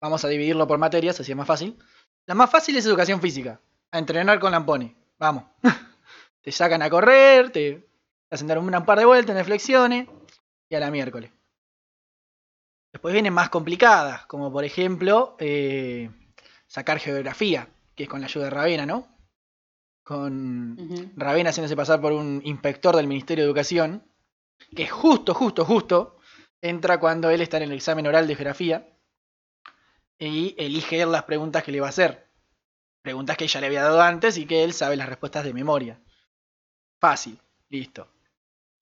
Vamos a dividirlo por materias, así es más fácil. La más fácil es educación física. A entrenar con lampones. Vamos. te sacan a correr, te hacen dar un par de vueltas en flexiones y a la miércoles. Después vienen más complicadas, como por ejemplo eh, sacar geografía, que es con la ayuda de Ravena, ¿no? Con. Ravena haciéndose pasar por un inspector del Ministerio de Educación, que justo, justo, justo entra cuando él está en el examen oral de geografía y elige él las preguntas que le va a hacer. Preguntas que ella le había dado antes y que él sabe las respuestas de memoria. Fácil, listo.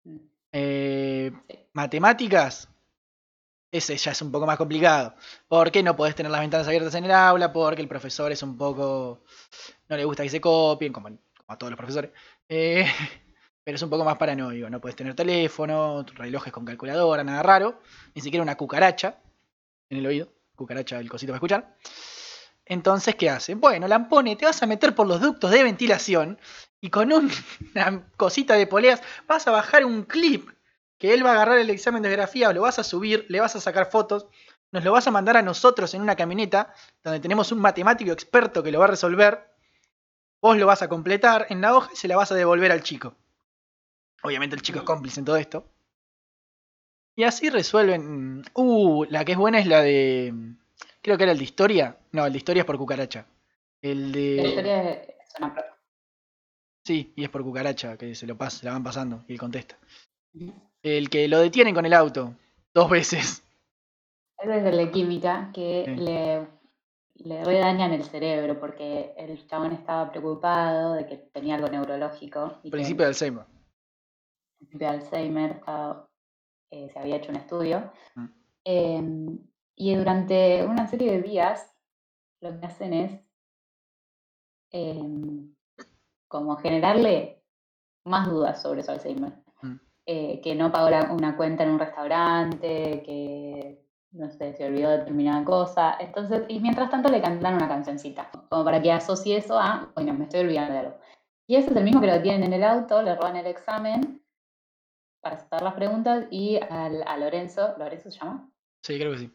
Mm. Eh, matemáticas, ese ya es un poco más complicado. Porque no podés tener las ventanas abiertas en el aula, porque el profesor es un poco. no le gusta que se copien, como, a todos los profesores. Eh, pero es un poco más paranoico. No puedes tener teléfono, relojes con calculadora, nada raro. Ni siquiera una cucaracha en el oído. Cucaracha, el cosito para escuchar. Entonces, ¿qué hace? Bueno, Lampone, te vas a meter por los ductos de ventilación y con un- una cosita de poleas vas a bajar un clip que él va a agarrar el examen de geografía, lo vas a subir, le vas a sacar fotos, nos lo vas a mandar a nosotros en una camioneta donde tenemos un matemático experto que lo va a resolver. Vos lo vas a completar en la hoja y se la vas a devolver al chico. Obviamente el chico es cómplice en todo esto. Y así resuelven. Uh, la que es buena es la de. Creo que era el de historia. No, el de historia es por cucaracha. El de. La historia es una prueba. Sí, y es por cucaracha que se lo pas- se la van pasando y él contesta. El que lo detienen con el auto. Dos veces. Ese es el de química que Sí. le, le redañan el cerebro porque el chabón estaba preocupado de que tenía algo neurológico y Principio de Alzheimer. principio de Alzheimer estaba- eh, se había hecho un estudio. Mm. Em, y durante una serie de días lo que hacen es em, como generarle más dudas sobre su Alzheimer. Eh, que no pagó la- una cuenta en un restaurante, que no sé, se olvidó de determinada cosa. Entonces, y mientras tanto le cantan una cancioncita, como para que asocie eso a, bueno, me estoy olvidando de algo. Y ese es el mismo que lo tienen en el auto, le roban el examen para hacer las preguntas y al- a Lorenzo, ¿Lorenzo se llama? Sí, creo que sí.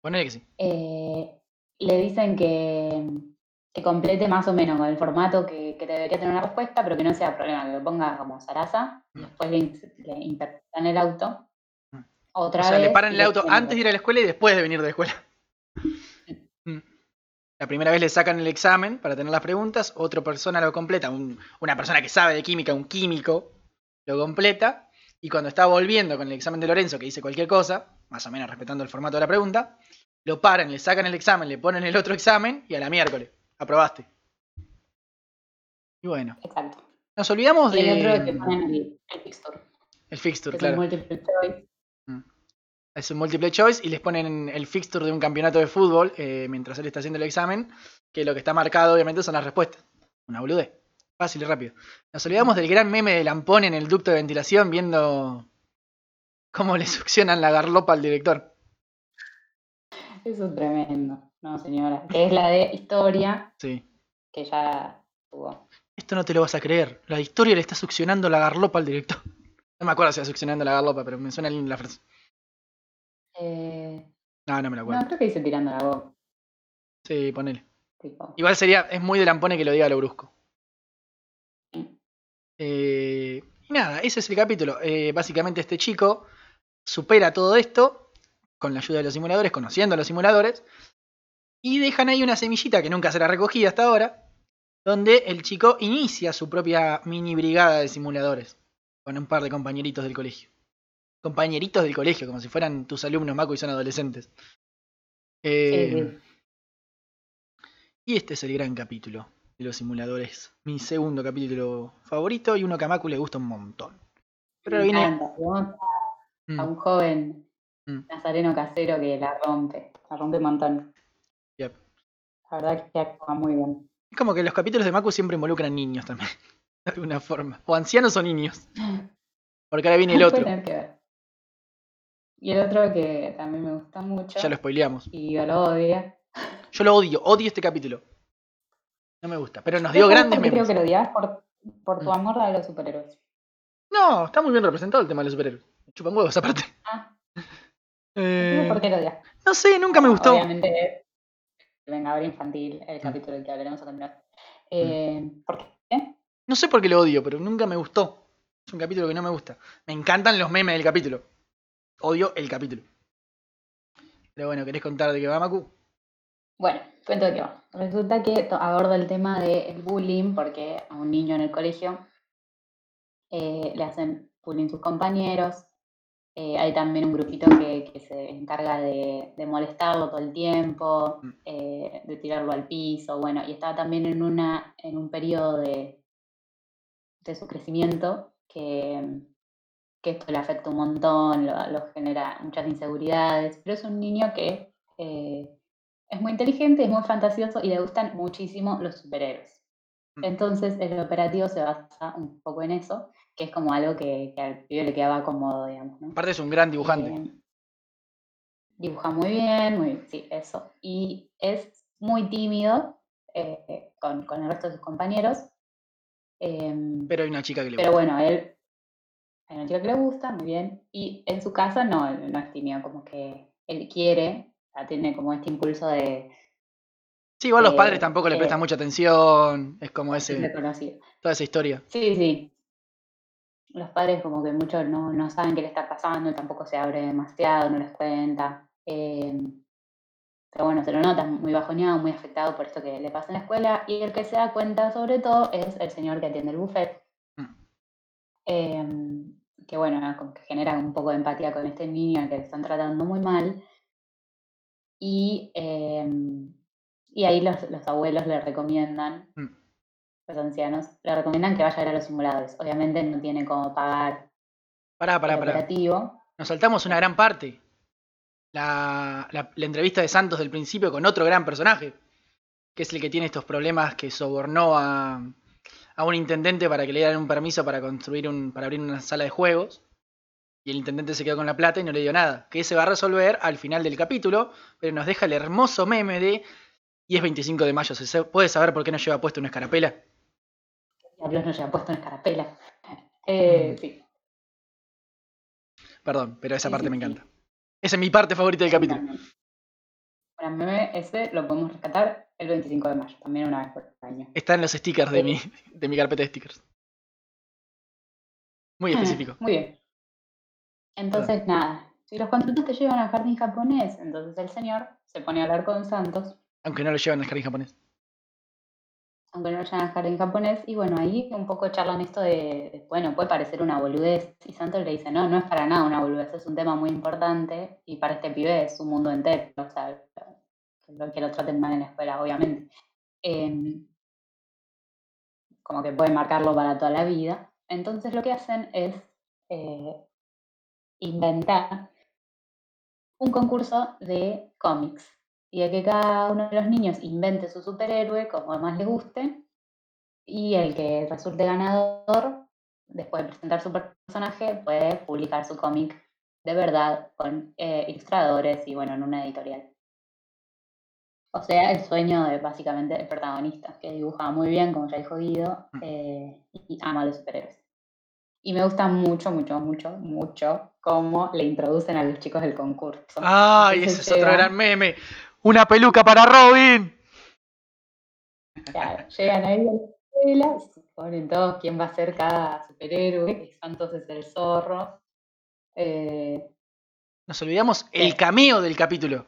Ponele que sí. Eh, le dicen que, que complete más o menos con el formato que, que debería tener una respuesta, pero que no sea problema, que lo ponga como Sarasa, Mm. después le, le interpretan el auto. Mm. Otra O sea, vez. le paran el auto antes de ir a la escuela y después de venir de la escuela. Mm. La primera vez le sacan el examen para tener las preguntas, otra persona lo completa, un- una persona que sabe de química, un químico, lo completa, y cuando está volviendo con el examen de Lorenzo, que dice cualquier cosa, más o menos respetando el formato de la pregunta, lo paran, le sacan el examen, le ponen el otro examen y a la miércoles, aprobaste. Y bueno, Exacto. nos olvidamos Y de... el otro que ponen el, el fixture, El fixture, claro. es el multiple choice. Es un multiple choice y les ponen el fixture de un campeonato de fútbol eh, mientras él está haciendo el examen, que lo que está marcado obviamente son las respuestas. Una boludez. Fácil y rápido. Nos olvidamos del gran meme de Lampón en el ducto de ventilación viendo cómo le succionan la garlopa al director. Eso es tremendo. No, señora. Que es la de historia, Sí. que ya tuvo. Esto no te lo vas a creer. La historia le está succionando la garlopa al director. No me acuerdo si era succionando la garlopa, pero me suena linda la frase. Eh, No, no me la acuerdo. no, creo que dice tirando la voz. Sí, ponele. Tipo, Igual sería, es muy de Lampone que lo diga a lo brusco. Eh, y nada, ese es el capítulo. Eh, básicamente este chico supera todo esto con la ayuda de los simuladores, conociendo a los simuladores, y dejan ahí una semillita que nunca será recogida hasta ahora, donde el chico inicia su propia mini brigada de simuladores con un par de compañeritos del colegio. Compañeritos del colegio, como si fueran tus alumnos, Maco, y son adolescentes. Eh, sí. y este es el gran capítulo de los simuladores. Mi segundo capítulo favorito y uno que a Macu le gusta un montón. Pero viene. encanta. Tenemos Mm, a un joven Mm. nazareno casero que la rompe, la rompe un montón. La verdad que actúa muy bien. Es como que los capítulos de Macu siempre involucran niños también. De alguna forma. O ancianos o niños. Porque ahora viene el otro. Y el otro que también me gusta mucho Ya lo spoileamos. y yo lo odia. Yo lo odio, odio este capítulo. No me gusta. Pero nos dio ¿Sabes grandes memes. Creo que lo odias por, por tu Mm. amor a los superhéroes. No, está muy bien representado el tema de los superhéroes. Chupan huevos aparte. Ah, Eh, ¿por qué lo odias? no sé, nunca me gustó. Obviamente, Vengador Infantil, el capítulo del que hablaremos a continuación. Eh, ¿Por qué? No sé por qué lo odio, pero nunca me gustó. Es un capítulo que no me gusta. Me encantan los memes del capítulo. Odio el capítulo. Pero bueno, ¿querés contar de qué va Macu? Bueno, cuento de qué va. Resulta que aborda el tema del bullying porque a un niño en el colegio eh, le hacen bullying sus compañeros. Eh, hay también un grupito que, que se encarga de, de molestarlo todo el tiempo, Mm. eh, de tirarlo al piso, bueno, y estaba también en, una, en un periodo de, de su crecimiento que, que esto le afecta un montón, lo, lo genera muchas inseguridades, pero es un niño que eh, es muy inteligente, es muy fantasioso y le gustan muchísimo los superhéroes. Mm. Entonces el operativo se basa un poco en eso, que es como algo que, que al pibe le quedaba cómodo, digamos. ¿no? Aparte es un gran dibujante. Eh, dibuja muy bien, muy, sí, eso. Y es muy tímido eh, con, con el resto de sus compañeros. em, Pero hay una chica que le pero gusta. bueno, él, hay una chica que le gusta, muy bien. Y en su casa no, no es tímido, como que él quiere, o sea, tiene como este impulso de Sí, igual los padres eh, tampoco le eh, prestan mucha atención. Es como ese, reconocido. toda esa historia. Sí, sí. Los padres como que muchos no, no saben qué le está pasando, tampoco se abre demasiado, no les cuenta. em, pero bueno, se lo nota muy bajoneado, muy afectado por esto que le pasa en la escuela. Y el que se da cuenta sobre todo es el señor que atiende el buffet. Mm. em, que bueno, como que genera un poco de empatía con este niño al que le están tratando muy mal. Y, em, y ahí los, los abuelos le recomiendan, Mm. Los ancianos, le recomiendan que vaya a ir a los simuladores. Obviamente no tiene cómo pagar Pará, pará, el pará. operativo. Nos saltamos una gran parte. La, la- la entrevista de Santos del principio con otro gran personaje, que es el que tiene estos problemas que sobornó a, a un intendente para que le dieran un permiso para construir un, para abrir una sala de juegos. Y el intendente se quedó con la plata y no le dio nada. Que se va a resolver al final del capítulo, pero nos deja el hermoso meme de y es 25 de mayo. ¿Se puede saber por qué no lleva puesto una escarapela? Diablos no lleva puesto una escarapela. Eh, Mm. sí. Perdón, pero esa Sí, parte sí, me encanta. Esa es mi parte favorita del capítulo. Bueno, meme ese lo podemos rescatar el 25 de mayo, también una vez por año. Está en los stickers de mi, de mi carpeta de stickers. Muy específico. Muy bien. Entonces, nada. Si los contratos te llevan al jardín japonés, entonces el señor se pone a hablar con Santos, Aunque no lo llevan al jardín japonés. Aunque no lo llevan al jardín japonés, y bueno, ahí un poco charlan esto de, bueno, puede parecer una boludez, y Santos le dice, no, no es para nada una boludez, es un tema muy importante, y para este pibe es un mundo entero, o sea, que lo, que lo traten mal en la escuela, obviamente. Em, como que puede marcarlo para toda la vida. Entonces lo que hacen es eh, inventar un concurso de cómics y de que cada uno de los niños invente su superhéroe como más le guste y el que resulte ganador, después de presentar su personaje, puede publicar su cómic de verdad con eh, ilustradores y bueno, en una editorial. O sea, el sueño de básicamente el protagonista, que dibuja muy bien, como ya dijo Guido, Mm. eh, y ama a los superhéroes. Y me gusta mucho, mucho, mucho, mucho cómo le introducen a los chicos del concurso. ¡Ay! Entonces Ese es otro gran meme. ¡Una peluca para Robin! Claro, llegan ahí a la escuela se ponen todos quién va a ser cada superhéroe, que Santos es el zorro. Eh, Nos olvidamos el cameo del capítulo.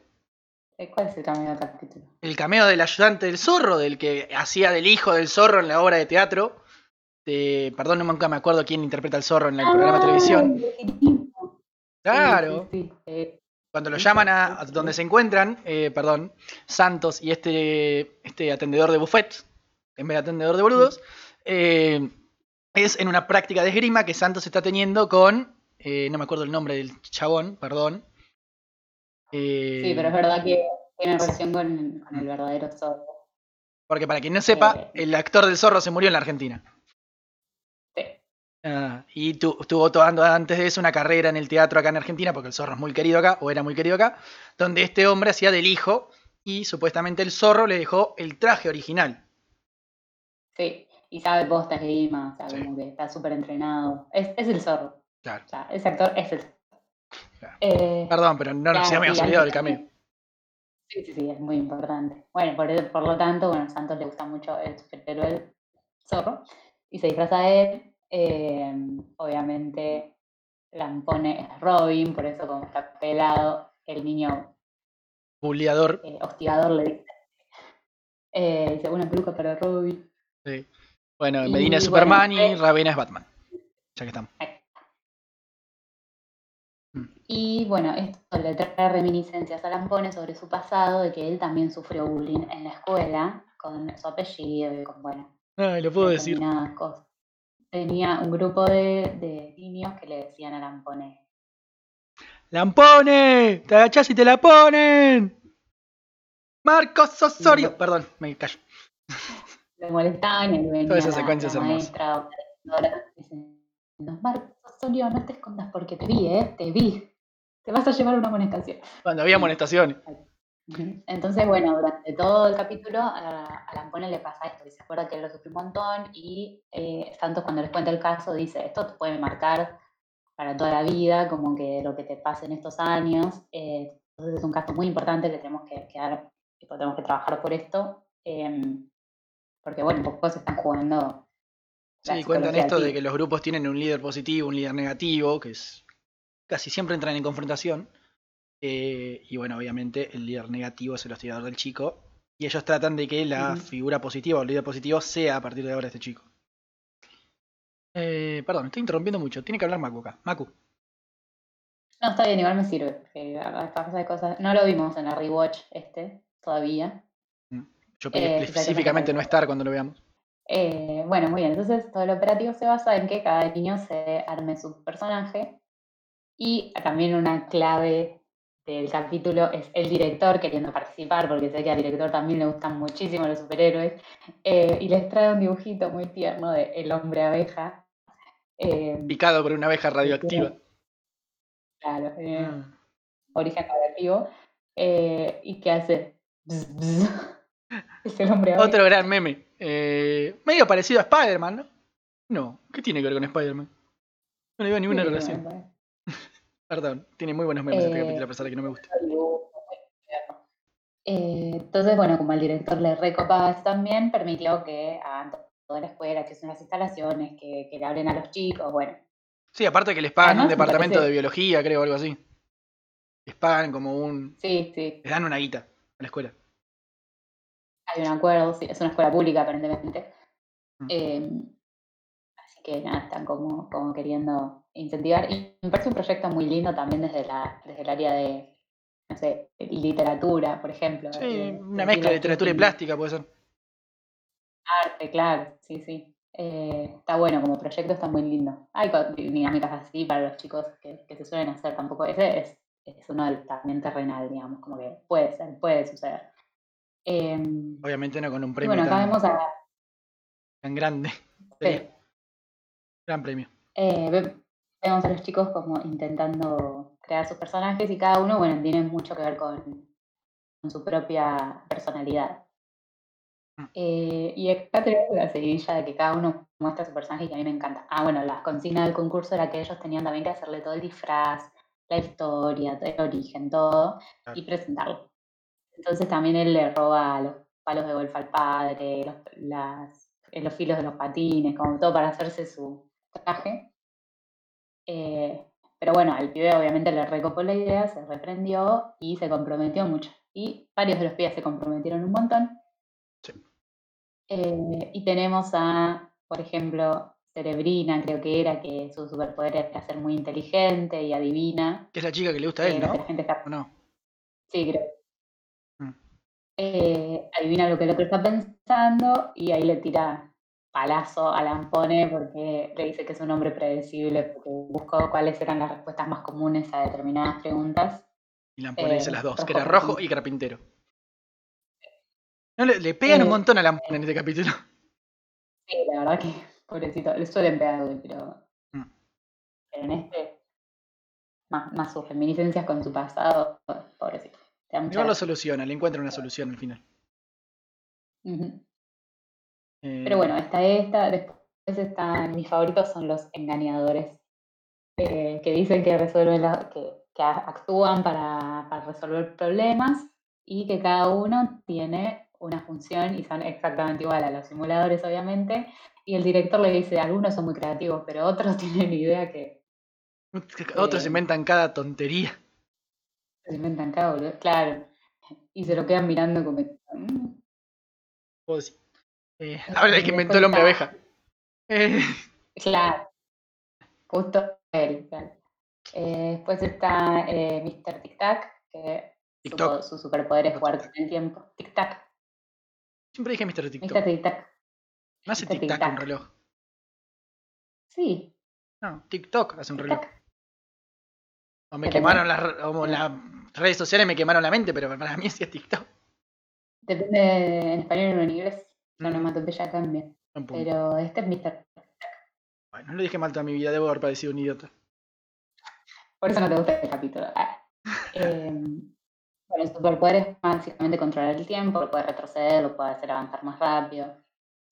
eh, ¿Cuál es el camino del capítulo? El cameo del ayudante del zorro, del que hacía del hijo del zorro en la obra de teatro. De, perdón, no nunca me acuerdo quién interpreta al zorro en el programa de televisión. Ah. Sí, Claro. sí, sí, eh, Cuando lo llaman a, donde se encuentran, eh, perdón, Santos y este, este atendedor de buffet, en vez de atendedor de boludos, eh, es en una práctica de esgrima que Santos está teniendo con, eh, no me acuerdo el nombre del chabón, perdón. Eh, sí, pero es verdad que tiene relación con, con el verdadero zorro. Porque para quien no sepa, Eh. el actor del zorro se murió en la Argentina. Ah, y tu- estuvo tomando antes de eso una carrera en el teatro acá en Argentina, porque el zorro es muy querido acá, o era muy querido acá, donde este hombre hacía del hijo y supuestamente el zorro le dejó el traje original. Sí, y sabe posta esgrima, o sea, Sí. como que está súper entrenado. Es, es el zorro. Claro. O sea, ese actor es el zorro. Claro. Eh, Perdón, pero no nos Claro, habíamos sí, olvidado del antes- cameo. Sí, sí, sí, es muy importante. Bueno, por, por lo tanto, bueno, a Santos le gusta mucho el superhéroe del zorro y se disfraza de él. Eh, obviamente, Lampone es Robin, por eso como está pelado, el niño Buleador. eh, hostigador le dice, eh, dice una peluca para Robin. sí. Bueno, Y Medina es bueno, Superman y eh, Ravena es Batman. Ya que estamos. Mm. Y bueno, esto le trae reminiscencias a Lampone sobre su pasado, de que él también sufrió bullying en la escuela, con su apellido y con, bueno, Ay, lo puedo decir. cosas. Tenía un grupo de, de niños que le decían a Lampone. ¡Lampone! ¡Te agachás y te la ponen! ¡Marcos Osorio! Perdón, me callo. Le molestaban y venía Toda esa secuencia la maestra la Marcos Osorio, no te escondas porque te vi, ¿eh? Te vi. Te vas a llevar una amonestación. Cuando había amonestaciones. Entonces, bueno, durante todo el capítulo a, a Lampone le pasa esto, que se acuerda que él lo sufrió un montón y eh, Santos cuando les cuenta el caso dice, esto te puede marcar para toda la vida, como que lo que te pase en estos años. eh, entonces es un caso muy importante que tenemos que, que dar, que tenemos que trabajar por esto, em, porque bueno, poco se están jugando. Sí, cuentan esto de que los grupos tienen un líder positivo, un líder negativo, que es casi siempre entran en confrontación. Eh, y bueno, obviamente el líder negativo es el hostigador del chico. Y ellos tratan de que la figura positiva o el líder positivo sea a partir de ahora este chico. Eh, perdón, me estoy interrumpiendo mucho. Tiene que hablar Maku acá. Maku. No, está bien, igual me sirve. porque de cosas. No lo vimos en la rewatch este todavía. Yo pedí Eh, específicamente no estar cuando lo veamos. Eh, bueno, muy bien. Entonces, todo el operativo se basa en que cada niño se arme su personaje. Y también una clave del capítulo es el director queriendo participar, porque sé que al director también le gustan muchísimo los superhéroes. eh, y les trae un dibujito muy tierno de El hombre abeja. eh, Picado por una abeja radioactiva. claro, eh, Mm. origen radioactivo. eh, y que hace. bzz, bzz. es el hombre abeja. Otro gran meme. Eh, medio parecido a Spider-Man, ¿no? No, ¿qué tiene que ver con Spider-Man? No le veo ninguna relación. Perdón, tiene muy buenos memes este Eh, capítulo a pesar de que no me gusta. Eh, entonces, bueno, como el director le recopaba eso también, permitió que hagan to- toda la escuela, que usen las instalaciones, que, que le hablen a los chicos, bueno. Sí, aparte que les pagan un Además, me departamento parece- de biología, creo, algo así. Les pagan como un. Sí, sí, Les dan una guita a la escuela. hay un acuerdo, sí, es una escuela pública aparentemente. Mm. Eh, así que nada, están como, como queriendo incentivar. Y me parece un proyecto muy lindo también desde, la, desde el área de, no sé, literatura, por ejemplo. Sí, una mezcla de literatura y plástica puede ser. Arte, claro, sí, sí. Eh, está bueno, como proyecto está muy lindo. Hay dinámicas así para los chicos que, que se suelen hacer tampoco. Ese es, es uno del también terrenal, digamos, como que puede ser, puede suceder. Eh, Obviamente no con un premio bueno, acá tan, vemos a. tan grande. sí, Gran premio. eh, vemos a los chicos como intentando crear sus personajes y cada uno, bueno, tiene mucho que ver con, con su propia personalidad. Mm. Eh, y acá tenemos la seguidilla de que cada uno muestra su personaje que a mí me encanta. Ah, bueno, la consigna del concurso era que ellos tenían también que hacerle todo el disfraz, la historia, el origen, todo, Claro. y presentarlo. Entonces también él le roba los palos de golf al padre, los, las, los filos de los patines, como todo para hacerse su traje. Eh, pero bueno, al pibe obviamente le recopó la idea, se reprendió y se comprometió mucho. Y varios de los pibes se comprometieron un montón. Sí. Eh, y tenemos a, por ejemplo, Cerebrina, creo que era, que su superpoder era ser muy inteligente y adivina. Que es la chica que le gusta a eh, él, lo ¿no? Sí, creo. Mm. Eh, adivina lo que el otro está pensando y ahí le tira palazo a Lampone porque le dice que es un hombre predecible porque buscó cuáles eran las respuestas más comunes a determinadas preguntas. Y Lampone le dice Eh, las dos, que era rojo y carpintero. No, le, le pegan un Eh, montón a Lampone en este capítulo. Sí, la verdad que, pobrecito, le suelen pegarle, pero, Mm. pero en este, más, más sus reminiscencias con su pasado, pobrecito. Igual lo soluciona, le encuentra una solución al final. Ujú. Eh, Pero bueno, está esta, después están, mis favoritos son los engañadores, eh, que dicen que resuelven la- que, actúan para, para resolver problemas y que cada uno tiene una función y son exactamente igual a los simuladores, obviamente. Y el director le dice, algunos son muy creativos, pero otros tienen idea que Otros eh, inventan cada tontería. se inventan cada boludo. Claro. Y se lo quedan mirando como, "Mm". Decir. Eh, habla el que inventó el hombre abeja. Eh, Claro. Justo él, claro. Eh, después está eh, Mr. Tic Tac, que su, TikTok. po- su superpoder es jugar Tic el tiempo. Tic Tac, siempre dije Mr. TikTok. Mr. Tic Tac. No hace Mr. tic-tac un Tic-tac. reloj. Sí, No, TikTok hace un reloj. O me quemaron las, o las redes sociales, me quemaron la mente, pero para mí sí es TikTok. Depende en español o en inglés. La onomatopeya cambia. Pero este es Mr. Bueno, no lo dije mal toda mi vida, debo haber parecido un idiota. Por eso no te gusta el capítulo. Eh, bueno, el superpoder es básicamente controlar el tiempo, lo puede retroceder, lo puede hacer avanzar más rápido.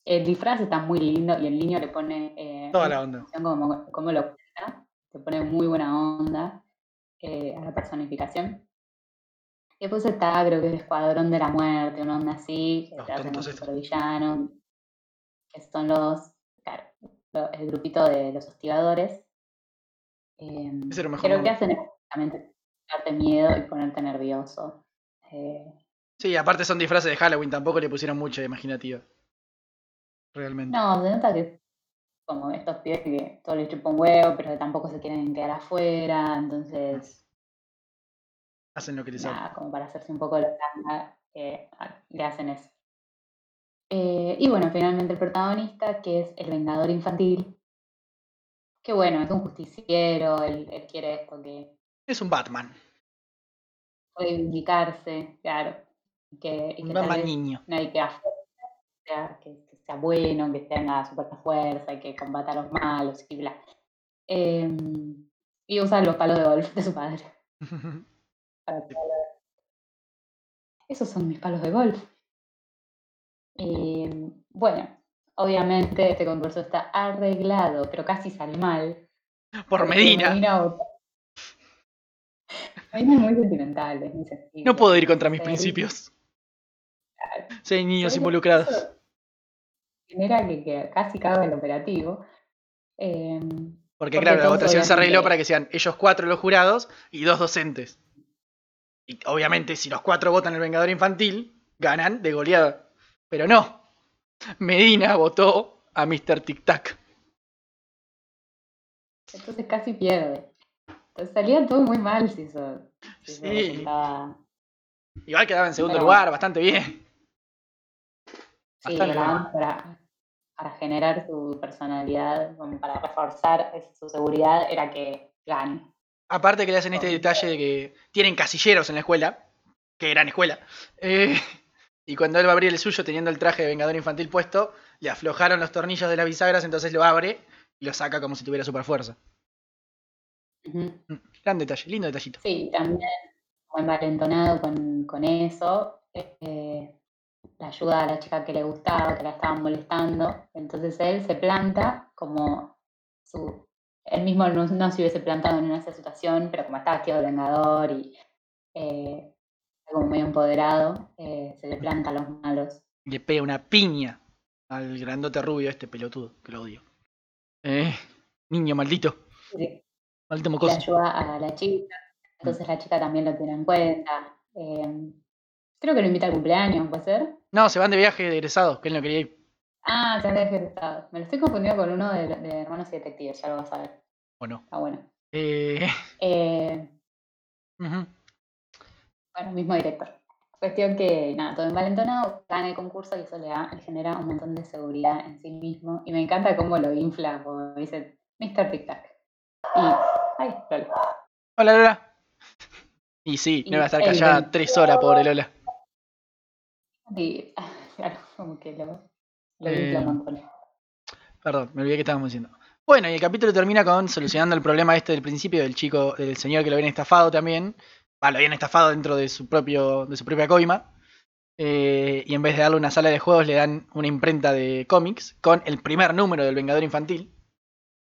El disfraz está muy lindo y el niño le pone eh, Toda la onda. como, como lo cuenta, se pone muy buena onda eh, a la personificación. Y después está, creo que el Escuadrón de la Muerte, una onda así, que Los hacen supervillanos, que son los, claro, lo- el grupito de los hostigadores. Ese era el mejor lo que hacen es justamente darte miedo y ponerte nervioso. Eh, Sí, aparte son disfraces de Halloween, tampoco le pusieron mucha imaginativa. Realmente. no, se nota que como estos pies que todo les chupa un huevo, pero tampoco se quieren quedar afuera, entonces, Hacen lo que les nada, como para hacerse un poco la tanga, eh, le hacen eso. Eh, y bueno, finalmente el protagonista, que es el Vengador Infantil, que bueno, es un justiciero, él, él quiere esto, que Es un Batman. reivindicarse, claro, que, Un que Batman niño. no hay que hacer, que, que sea bueno, que tenga super fuerza, y que combata a los malos y bla. Em, y usa los palos de golf de su padre. para. Esos son mis palos de golf. Em, bueno, obviamente este concurso está arreglado, pero casi sale mal. Por Medina. Medina es muy sentimental, es muy sensible. No puedo ir contra mis principios. Claro. Si hay niños Pero involucrados. Genera que, que casi caga el operativo. Em, Porque porque claro, la votación se arregló para que sean ellos cuatro los jurados y dos docentes. Y obviamente si los cuatro votan el Vengador Infantil, ganan de goleada. Pero no. Medina votó a Mr. Tic Tac. entonces casi pierde. Entonces salía todo muy mal si eso, si Sí. Igual quedaba en segundo Pero- lugar, bastante bien. Sí, Bastante la- bien. para, para generar su personalidad, para reforzar su seguridad, era que gane. Aparte que le hacen este detalle de que tienen casilleros en la escuela, que eran escuela. eh, y cuando él va a abrir el suyo teniendo el traje de Vengador Infantil puesto, le aflojaron los tornillos de las bisagras, entonces lo abre y lo saca como si tuviera super fuerza. Ujú. Gran detalle, lindo detallito. Sí, también muy envalentonado con, con eso. eh, la ayuda a la chica que le gustaba, que la estaban molestando. Entonces él se planta como su. Él mismo no, no se hubiese plantado en esa situación, pero como estaba de vengador y eh, como muy empoderado, eh, se le planta a los malos. Le pega una piña al grandote rubio este pelotudo, que lo odio. Eh, niño maldito, Sí, maldito le mocoso. ayuda a la chica, entonces la chica también lo tiene en cuenta. eh, creo que lo invita al cumpleaños, ¿puede ser? No, se van de viaje de egresados, que él no quería ir. Ah, se había ejercitado. Me lo estoy confundiendo con uno de, de Hermanos y Detectives, ya lo vas a ver. ¿O no? Está bueno. Eh, Eh, bueno, mismo director. Cuestión que, nada, todo envalentonado, gana el concurso y eso le, da- le genera un montón de seguridad en sí mismo. Y me encanta cómo lo infla, como dice Mr. Tic Tac. Y, ay, Lola. Hola Lola. Y sí, Y no va a estar el callada vencedor- tres horas, pobre Lola. Y, claro, como que lo, Eh. Perdón, me olvidé que estábamos diciendo. Bueno, y el capítulo termina con solucionando el problema este del principio del chico, del señor que lo habían estafado también. Ah, lo habían estafado dentro de su propio, de su propia coima. Eh, y en vez de darle una sala de juegos, le dan una imprenta de cómics con el primer número del Vengador Infantil.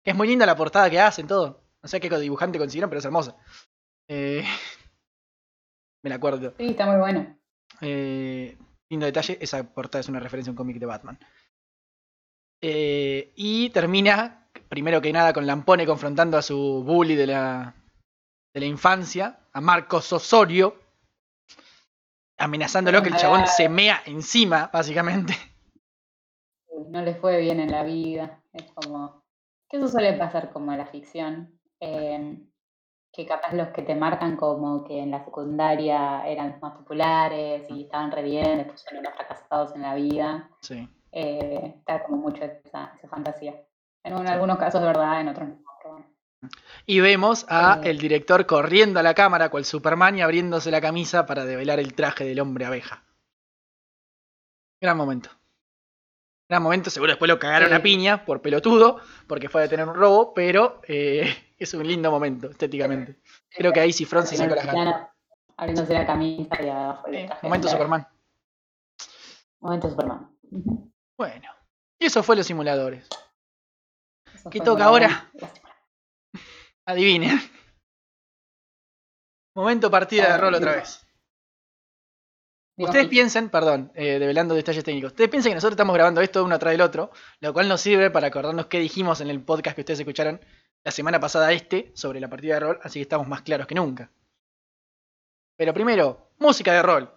Es muy linda la portada que hacen, todo. No sé qué dibujante consiguieron, pero es hermosa. Eh, me la acuerdo. Sí, está muy bueno. Eh, lindo detalle, esa portada es una referencia a un cómic de Batman. Eh, y termina, primero que nada, con Lampone confrontando a su bully de la, de la infancia, a Marcos Osorio, amenazándolo que el chabón se mea encima, básicamente. no le fue bien en la vida. Es como. Que eso suele pasar como en la ficción. eh, que capaz los que te marcan como que en la secundaria eran los más populares y estaban re bien, después son los más fracasados en la vida. Sí. Eh, está como mucho esa, esa fantasía. En algunos casos de verdad, en otros no. Y vemos a Eh. el director corriendo a la cámara cual Superman y abriéndose la camisa para develar el traje del hombre abeja. Gran momento. Gran momento, seguro después lo cagaron Sí. a piña por pelotudo, porque fue a detener un robo, pero eh, es un lindo momento estéticamente. Creo que ahí Cifrón se sacó las ganas. Abriéndose la camisa y abajo el traje. momento. Superman. Momento Superman. Bueno. Y eso fue los simuladores. Eso ¿Qué toca ahora? Adivinen. Momento partida de rol otra vez. Ustedes piensen, perdón, eh, develando detalles técnicos, ustedes piensen que nosotros estamos grabando esto uno tras del otro, lo cual nos sirve para acordarnos qué dijimos en el podcast que ustedes escucharon la semana pasada este sobre la partida de rol, así que estamos más claros que nunca. Pero primero, música de rol.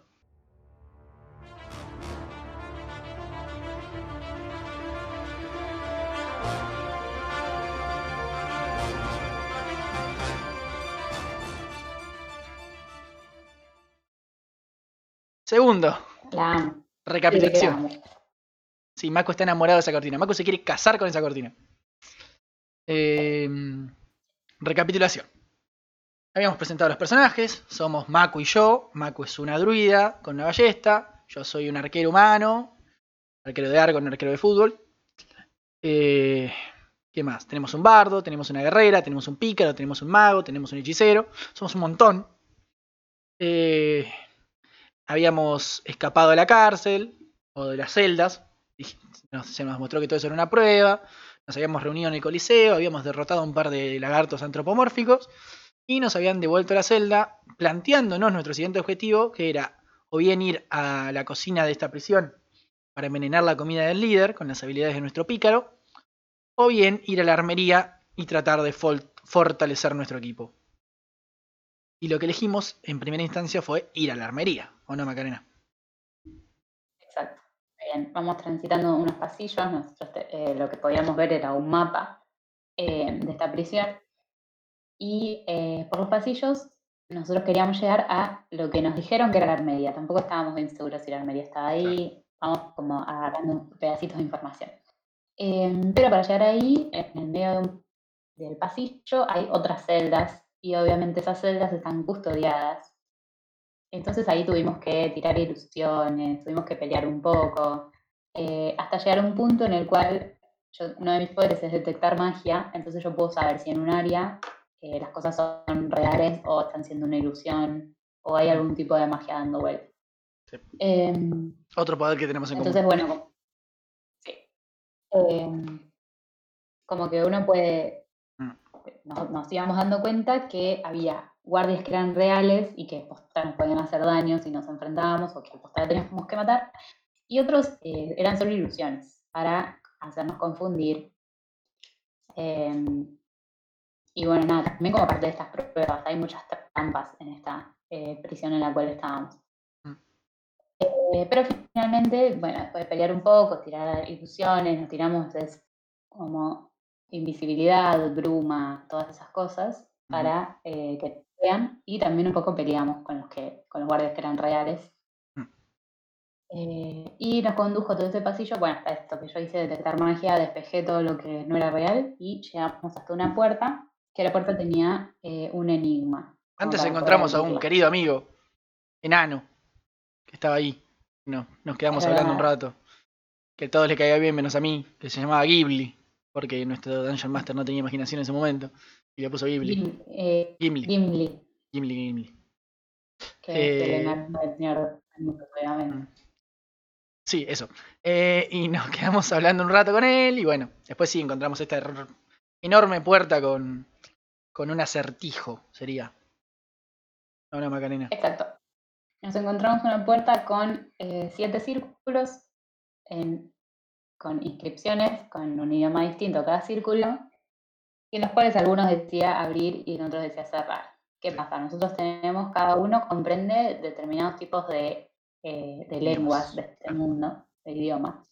Segundo, La amo. recapitulación. Sí, Mako está enamorado de esa cortina. Mako se quiere casar con esa cortina. Eh, recapitulación. Habíamos presentado a los personajes. Somos Mako y yo. Mako es una druida con una ballesta. Yo soy un arquero humano. Arquero de arco, un arquero de fútbol. Eh, ¿Qué más? Tenemos un bardo, tenemos una guerrera, tenemos un pícaro, tenemos un mago, tenemos un hechicero. Somos un montón. Eh, habíamos escapado de la cárcel o de las celdas. Y se nos mostró que todo eso era una prueba. Nos habíamos reunido en el Coliseo, habíamos derrotado a un par de lagartos antropomórficos y nos habían devuelto a la celda planteándonos nuestro siguiente objetivo, que era o bien ir a la cocina de esta prisión para envenenar la comida del líder con las habilidades de nuestro pícaro, o bien ir a la armería y tratar de fortalecer nuestro equipo. Y lo que elegimos en primera instancia fue ir a la armería, ¿o no, Macarena? Exacto. Bien, vamos transitando unos pasillos. Nosotros te- eh, lo que podíamos ver era un mapa eh, de esta prisión. Y eh, por los pasillos nosotros queríamos llegar a lo que nos dijeron que era la armería. Tampoco estábamos bien seguros si la armería estaba ahí. Vamos como agarrando pedacitos de información. Em, pero para llegar ahí, en el medio de un- del pasillo, hay otras celdas. Y obviamente esas celdas están custodiadas entonces ahí tuvimos que tirar ilusiones, tuvimos que pelear un poco, eh, hasta llegar a un punto en el cual yo- uno de mis poderes es detectar magia, entonces yo puedo saber si en un área eh, las cosas son reales o están siendo una ilusión o hay algún tipo de magia dando vuelta. Sí. Em, Otro poder que tenemos en entonces, común. bueno, sí. Em, como que uno puede, Mm. nos, nos íbamos dando cuenta que había guardias que eran reales y que posta nos podían hacer daño si nos enfrentábamos o que posta teníamos que matar, y otros eh, eran solo ilusiones para hacernos confundir. Em, y bueno, nada, también como parte de estas pruebas, hay muchas trampas en esta eh, prisión en la cual estábamos. Mm. Eh, pero finalmente, bueno, después de pelear un poco, tirar ilusiones, nos tiramos entonces como invisibilidad, bruma, todas esas cosas para eh, que y también un poco peleamos con los que con los guardias que eran reales. Mm. Eh, y nos condujo todo ese pasillo, bueno, hasta esto que yo hice detectar magia, despejé todo lo que no era real y llegamos hasta una puerta, que la puerta tenía eh, un enigma. Antes encontramos a un querido amigo, enano, que estaba ahí. No, nos quedamos hablando un rato. Que a todos le caía bien menos a mí, que se llamaba Ghibli, porque nuestro Dungeon Master no tenía imaginación en ese momento. Y le puso Ghibli. Gim- eh, Gimli. Gimli, Gimli, Gimli. que es el Eh, enano del Señor de los Anillos, obviamente. Sí, eso. Eh, y nos quedamos hablando un rato con él y bueno, después sí encontramos esta enorme puerta con, con un acertijo, sería. No, no, Macarena. Exacto. Nos encontramos una puerta con eh, siete círculos en- con inscripciones, con un idioma distinto cada círculo, en los cuales algunos decía abrir y en otros decía cerrar. ¿Qué pasa? Nosotros tenemos, cada uno comprende determinados tipos de, eh, de lenguas de este mundo, de idiomas.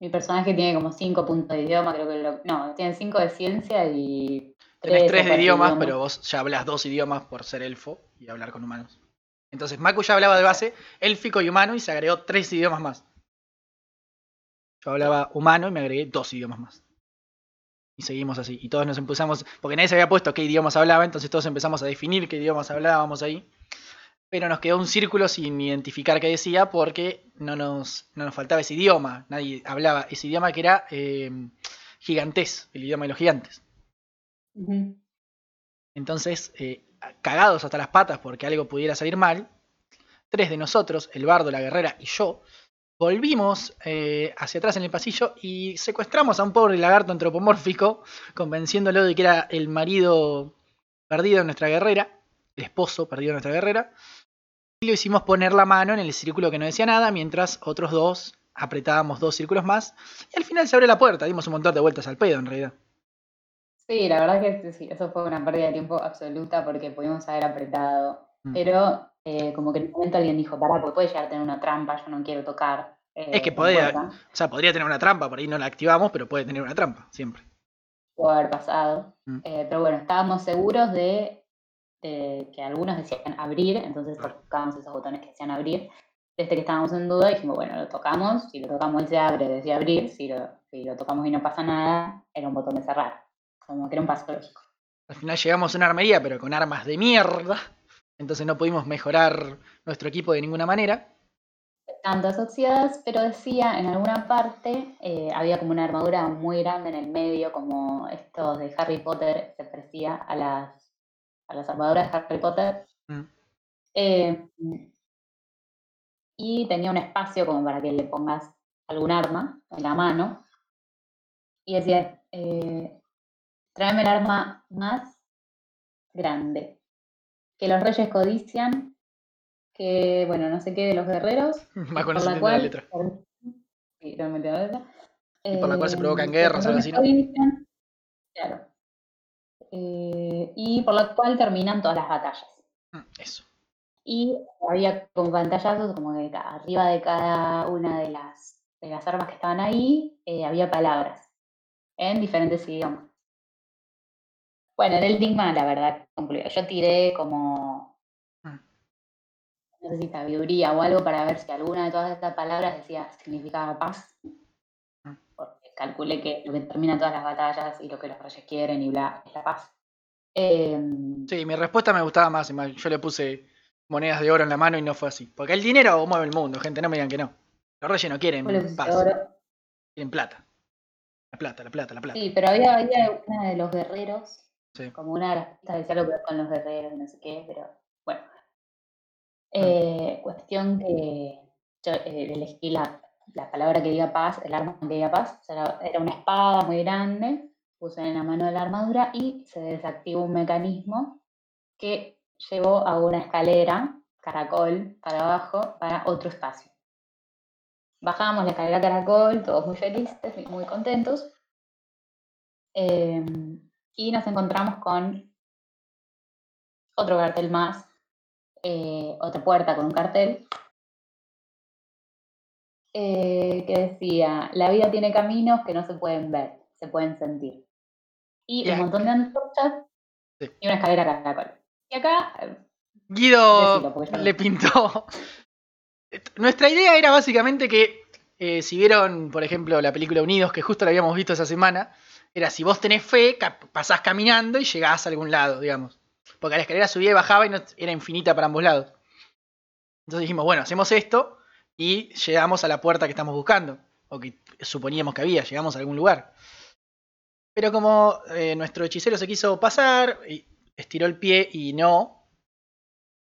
Mi personaje tiene como cinco puntos de idioma, creo que lo, no, tiene cinco de ciencia y Tenés o tres de cuatro idiomas, pero vos ya hablas dos idiomas por ser elfo y hablar con humanos. Entonces, Maku ya hablaba de base élfico y humano y se agregó tres idiomas más. Yo hablaba humano y me agregué dos idiomas más. Y seguimos así. Y todos nos empezamos, porque nadie se había puesto qué idiomas hablaba, entonces todos empezamos a definir qué idiomas hablábamos ahí. Pero nos quedó un círculo sin identificar qué decía porque no nos, no nos faltaba ese idioma. Nadie hablaba ese idioma que era eh, gigantés, el idioma de los gigantes. Entonces, eh, cagados hasta las patas porque algo pudiera salir mal, tres de nosotros, el bardo, la guerrera y yo, volvimos eh, hacia atrás en el pasillo y secuestramos a un pobre lagarto antropomórfico, convenciéndolo de que era el marido perdido de nuestra guerrera, el esposo perdido de nuestra guerrera, y lo hicimos poner la mano en el círculo que no decía nada, mientras otros dos apretábamos dos círculos más, y al final se abre la puerta, dimos un montón de vueltas al pedo en realidad. Sí, la verdad que sí, eso fue una pérdida de tiempo absoluta porque pudimos haber apretado. Mm. Pero eh, como que en un momento alguien dijo, pará, porque puede llegar a tener una trampa, yo no quiero tocar. eh, Es que puerta". O sea, podría tener una trampa, por ahí no la activamos, pero puede tener una trampa, siempre. pudo haber pasado. Mm. Eh, pero bueno, estábamos seguros de, de que algunos decían abrir, entonces Claro. tocábamos esos botones que decían abrir. Desde que estábamos en duda, dijimos, bueno, lo tocamos, si lo tocamos y se abre, decía abrir, si lo, si lo tocamos y no pasa nada, era un botón de cerrar. Como que era un paso lógico. Al final llegamos a una armería, pero con armas de mierda. Entonces no pudimos mejorar nuestro equipo de ninguna manera. Estaban todas oxidadas, pero decía en alguna parte, eh, había como una armadura muy grande en el medio, como estos de Harry Potter se parecía a las, a las armaduras de Harry Potter. Mm. Eh, y tenía un espacio como para que le pongas algún arma en la mano. Y decía, eh, tráeme el arma más grande. Que los reyes codician, que, bueno, no sé qué de los guerreros. Más con por la cual, letra. Sí, no me entiendo la letra. Y por la cual se Eh, provocan guerras, algo reyes así, ¿no? codician, Claro. Eh, y por la cual terminan todas las batallas. Mm, Eso. Y había como pantallazos, como que arriba de cada una de las, de las armas que estaban ahí, eh, había palabras en diferentes idiomas. Bueno, el enigma, la verdad, concluyó. Yo tiré como, Mm. no sé si sabiduría o algo para ver si alguna de todas estas palabras decía, significaba paz. Mm. Porque calculé que lo que termina todas las batallas y lo que los reyes quieren y bla, es la paz. Em, Sí, mi respuesta me gustaba más. Yo le puse monedas de oro en la mano y no fue así. Porque el dinero mueve el mundo, gente. No me digan que no. Los reyes no quieren paz. Quieren plata. La plata, la plata, la plata. Sí, pero había, había una de los guerreros, Sí. como una de las pistas decía algo con los guerreros, no sé qué, pero bueno. Mm. Eh, cuestión que yo eh, elegí la, la palabra que diga paz, el arma que diga paz, o sea, era- una espada muy grande, puse en la mano de la armadura y se desactivó un mecanismo que llevó a una escalera, caracol, para abajo, para otro espacio. Bajamos la escalera caracol, todos muy felices muy contentos. Em, y nos encontramos con otro cartel más, eh, otra puerta con un cartel eh, que decía, la vida tiene caminos que no se pueden ver, se pueden sentir. Y un montón de antorchas Sí. y una escalera caracol. Y acá, eh, Guido Decilo, le pintó. Nuestra idea era básicamente que, eh, si vieron, por ejemplo, la película Unidos, que justo la habíamos visto esa semana, era si vos tenés fe, pasás caminando y llegás a algún lado, digamos. Porque la escalera subía y bajaba y era infinita para ambos lados. Entonces dijimos, bueno, hacemos esto y llegamos a la puerta que estamos buscando, o que suponíamos que había, llegamos a algún lugar. Pero como eh, nuestro hechicero se quiso pasar, y estiró el pie y no,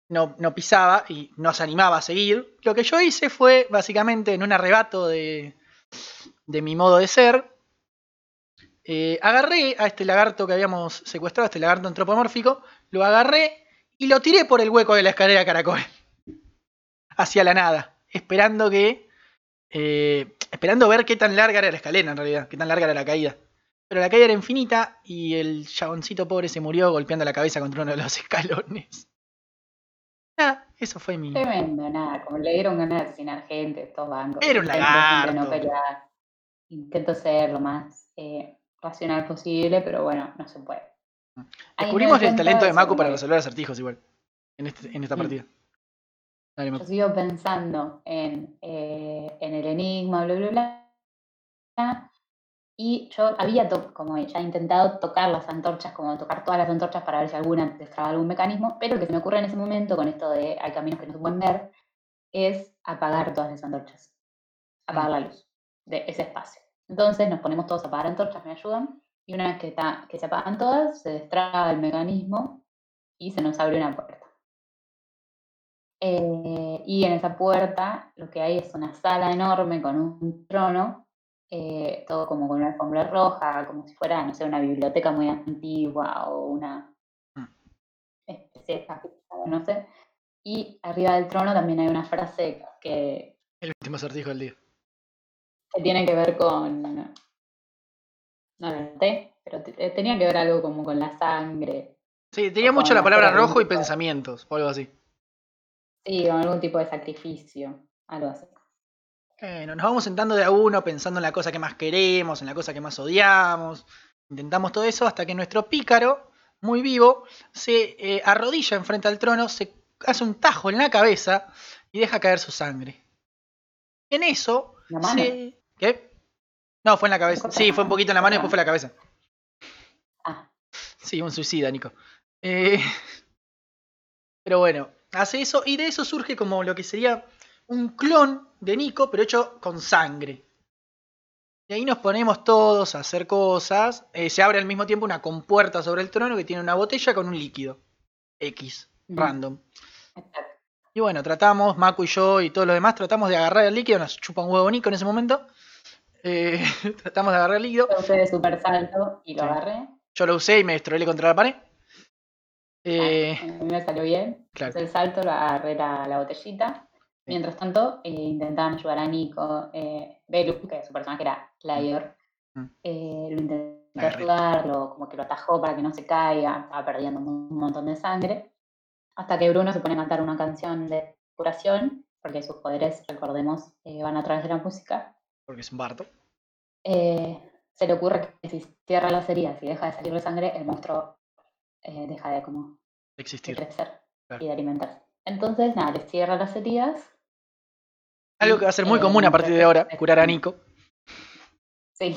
no, no pisaba y no se animaba a seguir. Lo que yo hice fue, básicamente, en un arrebato de, de mi modo de ser, eh, agarré a este lagarto que habíamos secuestrado, este lagarto antropomórfico, lo agarré y lo tiré por el hueco de la escalera caracol. Hacia la nada, esperando que... eh, esperando ver qué tan larga era la escalera en realidad, qué tan larga era la caída. Pero la caída era infinita y el chaboncito pobre se murió golpeando la cabeza contra uno de los escalones. Nada, eso fue mi. tremendo, nada, como le dieron ganas de asesinar gente, estos bancos. Era un no lagarto. pelear. Intento ser lo más eh, racional posible, pero bueno, no se puede. Me Descubrimos el talento de como para resolver acertijos igual. En, este- en esta Mm. partida. Dale, Yo sigo pensando en, eh, en el enigma, bla, bla, bla. Y yo había como ya intentado tocar las antorchas, como tocar todas las antorchas para ver si alguna destraba algún mecanismo, pero lo que se me ocurre en ese momento con esto de hay caminos que no se pueden ver, es apagar todas las antorchas, apagar la luz de ese espacio. Entonces nos ponemos todos a apagar antorchas, me ayudan, y una vez que, ta- que se apagan todas, se destraba el mecanismo y se nos abre una puerta. Eh, y en esa puerta lo que hay es una sala enorme con un trono, eh, todo como con una alfombra roja, como si fuera, no sé, una biblioteca muy antigua o una Mm. especie de no sé. Y arriba del trono también hay una frase que, El último acertijo del día. Que tiene que ver con. No lo noté, pero te- tenía que ver algo como con la sangre. Sí, tenía mucho la la palabra rojo y pensamientos, o algo así. Sí, o algún tipo de sacrificio, algo así. Bueno, nos vamos sentando de a uno pensando en la cosa que más queremos, en la cosa que más odiamos. Intentamos todo eso hasta que nuestro pícaro, muy vivo, se eh, arrodilla enfrente al trono, se hace un tajo en la cabeza y deja caer su sangre. En eso, se... ¿Qué? No, fue en la cabeza. Sí, fue un poquito en la mano y después fue en la cabeza. Ah, Sí, un suicida, Nico. Eh, Pero bueno, hace eso y de eso surge como lo que sería un clon de Nico, pero hecho con sangre. Y ahí nos ponemos todos a hacer cosas. Eh, se abre al mismo tiempo una compuerta sobre el trono que tiene una botella con un líquido. X, random. Y bueno, tratamos, Maku y yo y todos los demás, tratamos de agarrar el líquido. Nos chupa un huevo Nico en ese momento. Eh, tratamos de agarrar el líquido. Yo usé de super salto y lo Sí. agarré. Yo lo usé y me destrolé contra la pared. Eh, A mí me salió bien. claro. El salto, lo agarré la, la botellita. Mientras tanto, eh, intentaban ayudar a Nico. Eh, Belu, que su personaje era Clayor, Mm. eh, lo intentó ayudarlo, como que lo atajó para que no se caiga. Estaba perdiendo un, montón de sangre. Hasta que Bruno se pone a cantar una canción de curación, porque sus poderes, recordemos, van a través de la música. Porque es un bardo. Eh, se le ocurre que si cierra las heridas y deja de salir sangre, el monstruo eh, deja de como de Existir. crecer Claro. y de alimentarse. Entonces, nada, le cierra las heridas. Algo y, que va a ser muy eh, común a partir de ahora, curar a Nico. Sí.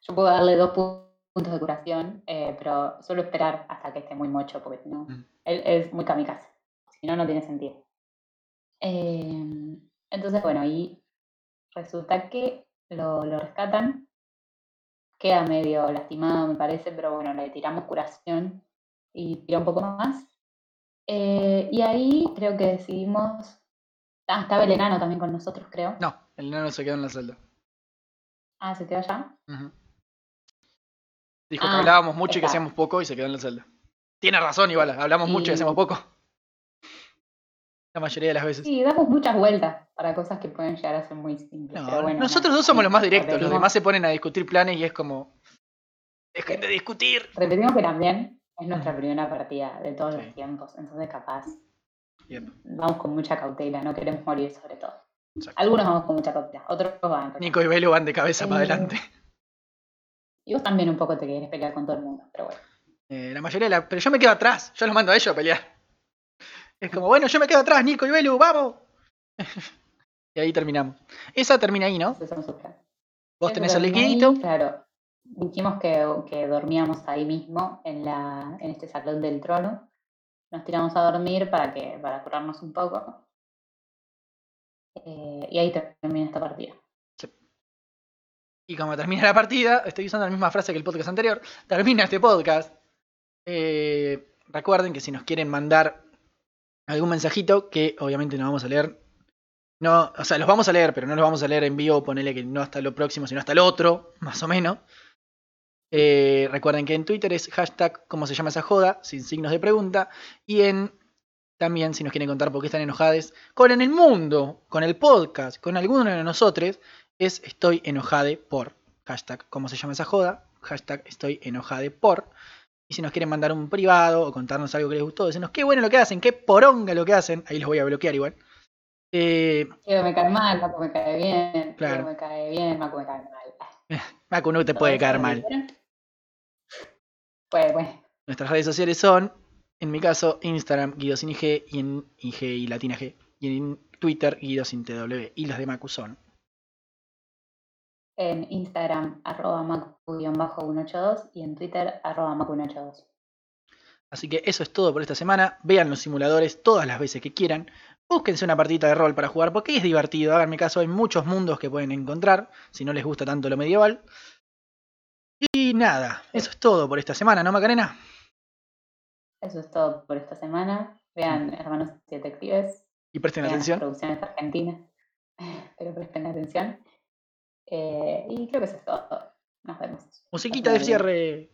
Yo puedo darle dos pu- puntos de curación, pero suelo esperar hasta que esté muy mocho, porque si no, Mm. él es muy kamikaze. Si no, no tiene sentido. Entonces, bueno, ahí resulta que lo, lo rescatan. Queda medio lastimado, me parece, pero bueno, le tiramos curación y tira un poco más. Eh, y ahí creo que decidimos. Ah, estaba el enano también con nosotros, creo. No, el nano se quedó en la celda. Ah, se quedó allá. Dijo que Ah, hablábamos mucho y que hacíamos poco y se quedó en la celda. Tiene razón, igual, hablamos mucho y Y- hacemos poco. La mayoría de las veces. Sí, damos muchas vueltas para cosas que pueden llegar a ser muy simples. No, pero bueno, nosotros dos somos los más directos, los demás se ponen a discutir planes y es como. Dejen de discutir. Repetimos que también es nuestra Ujú. primera partida de todos Sí. los tiempos, entonces capaz Bien. vamos con mucha cautela, no queremos morir sobre todo. Exacto. Algunos vamos con mucha cautela, otros van. Nico y Belu van de cabeza para adelante. Y vos también un poco te querés pelear con todo el mundo, pero bueno. Eh, la mayoría de la... Pero yo me quedo atrás, yo los mando a ellos a pelear. Es como, bueno, yo me quedo atrás, Nico y Belu, vamos. y ahí terminamos. Esa termina ahí, ¿no? Vos Eso tenés el liquidito. Claro. Dijimos que, que dormíamos ahí mismo, en, la, en este salón del trono. Nos tiramos a dormir para, que, para curarnos un poco. Eh, y ahí termina esta partida. Y como termina la partida, estoy usando la misma frase que el podcast anterior, termina este podcast. Eh, recuerden que si nos quieren mandar algún mensajito, que obviamente no vamos a leer. No, o sea, los vamos a leer, pero no los vamos a leer en vivo, ponele que no hasta lo próximo, sino hasta el otro, más o menos. Eh, recuerden que en Twitter es hashtag cómo se llama esa joda, sin signos de pregunta. Y en también, si nos quieren contar por qué están enojados con el mundo, con el podcast, con alguno de nosotros, es estoy enojade por. Hashtag cómo se llama esa joda. Hashtag estoy enojade por. Y si nos quieren mandar un privado o contarnos algo que les gustó, decirnos qué bueno lo que hacen, qué poronga lo que hacen, ahí los voy a bloquear igual. Eh, Diego me cae mal, Macu me cae bien. Claro. Diego me cae bien, me cae mal. No te puede caer mal. Pues bueno, Nuestras redes sociales son, en mi caso, Instagram, Guido sin IG, y en IG y Latina G. Y en Twitter, Guido sin TW. Y los de Macu son En Instagram, arroba macu-182 y en Twitter, arroba macu182. Así que eso es todo por esta semana. Vean los simuladores todas las veces que quieran. Búsquense una partita de rol para jugar porque es divertido. Háganme caso, hay muchos mundos que pueden encontrar si no les gusta tanto lo medieval. Y nada, eso es todo por esta semana, ¿no, Macarena? Eso es todo por esta semana. Vean Hermanos y Detectives. Y presten vean atención. Producciones argentinas. Pero presten atención. Eh, y creo que eso es todo. Nos vemos. Musiquita de cierre.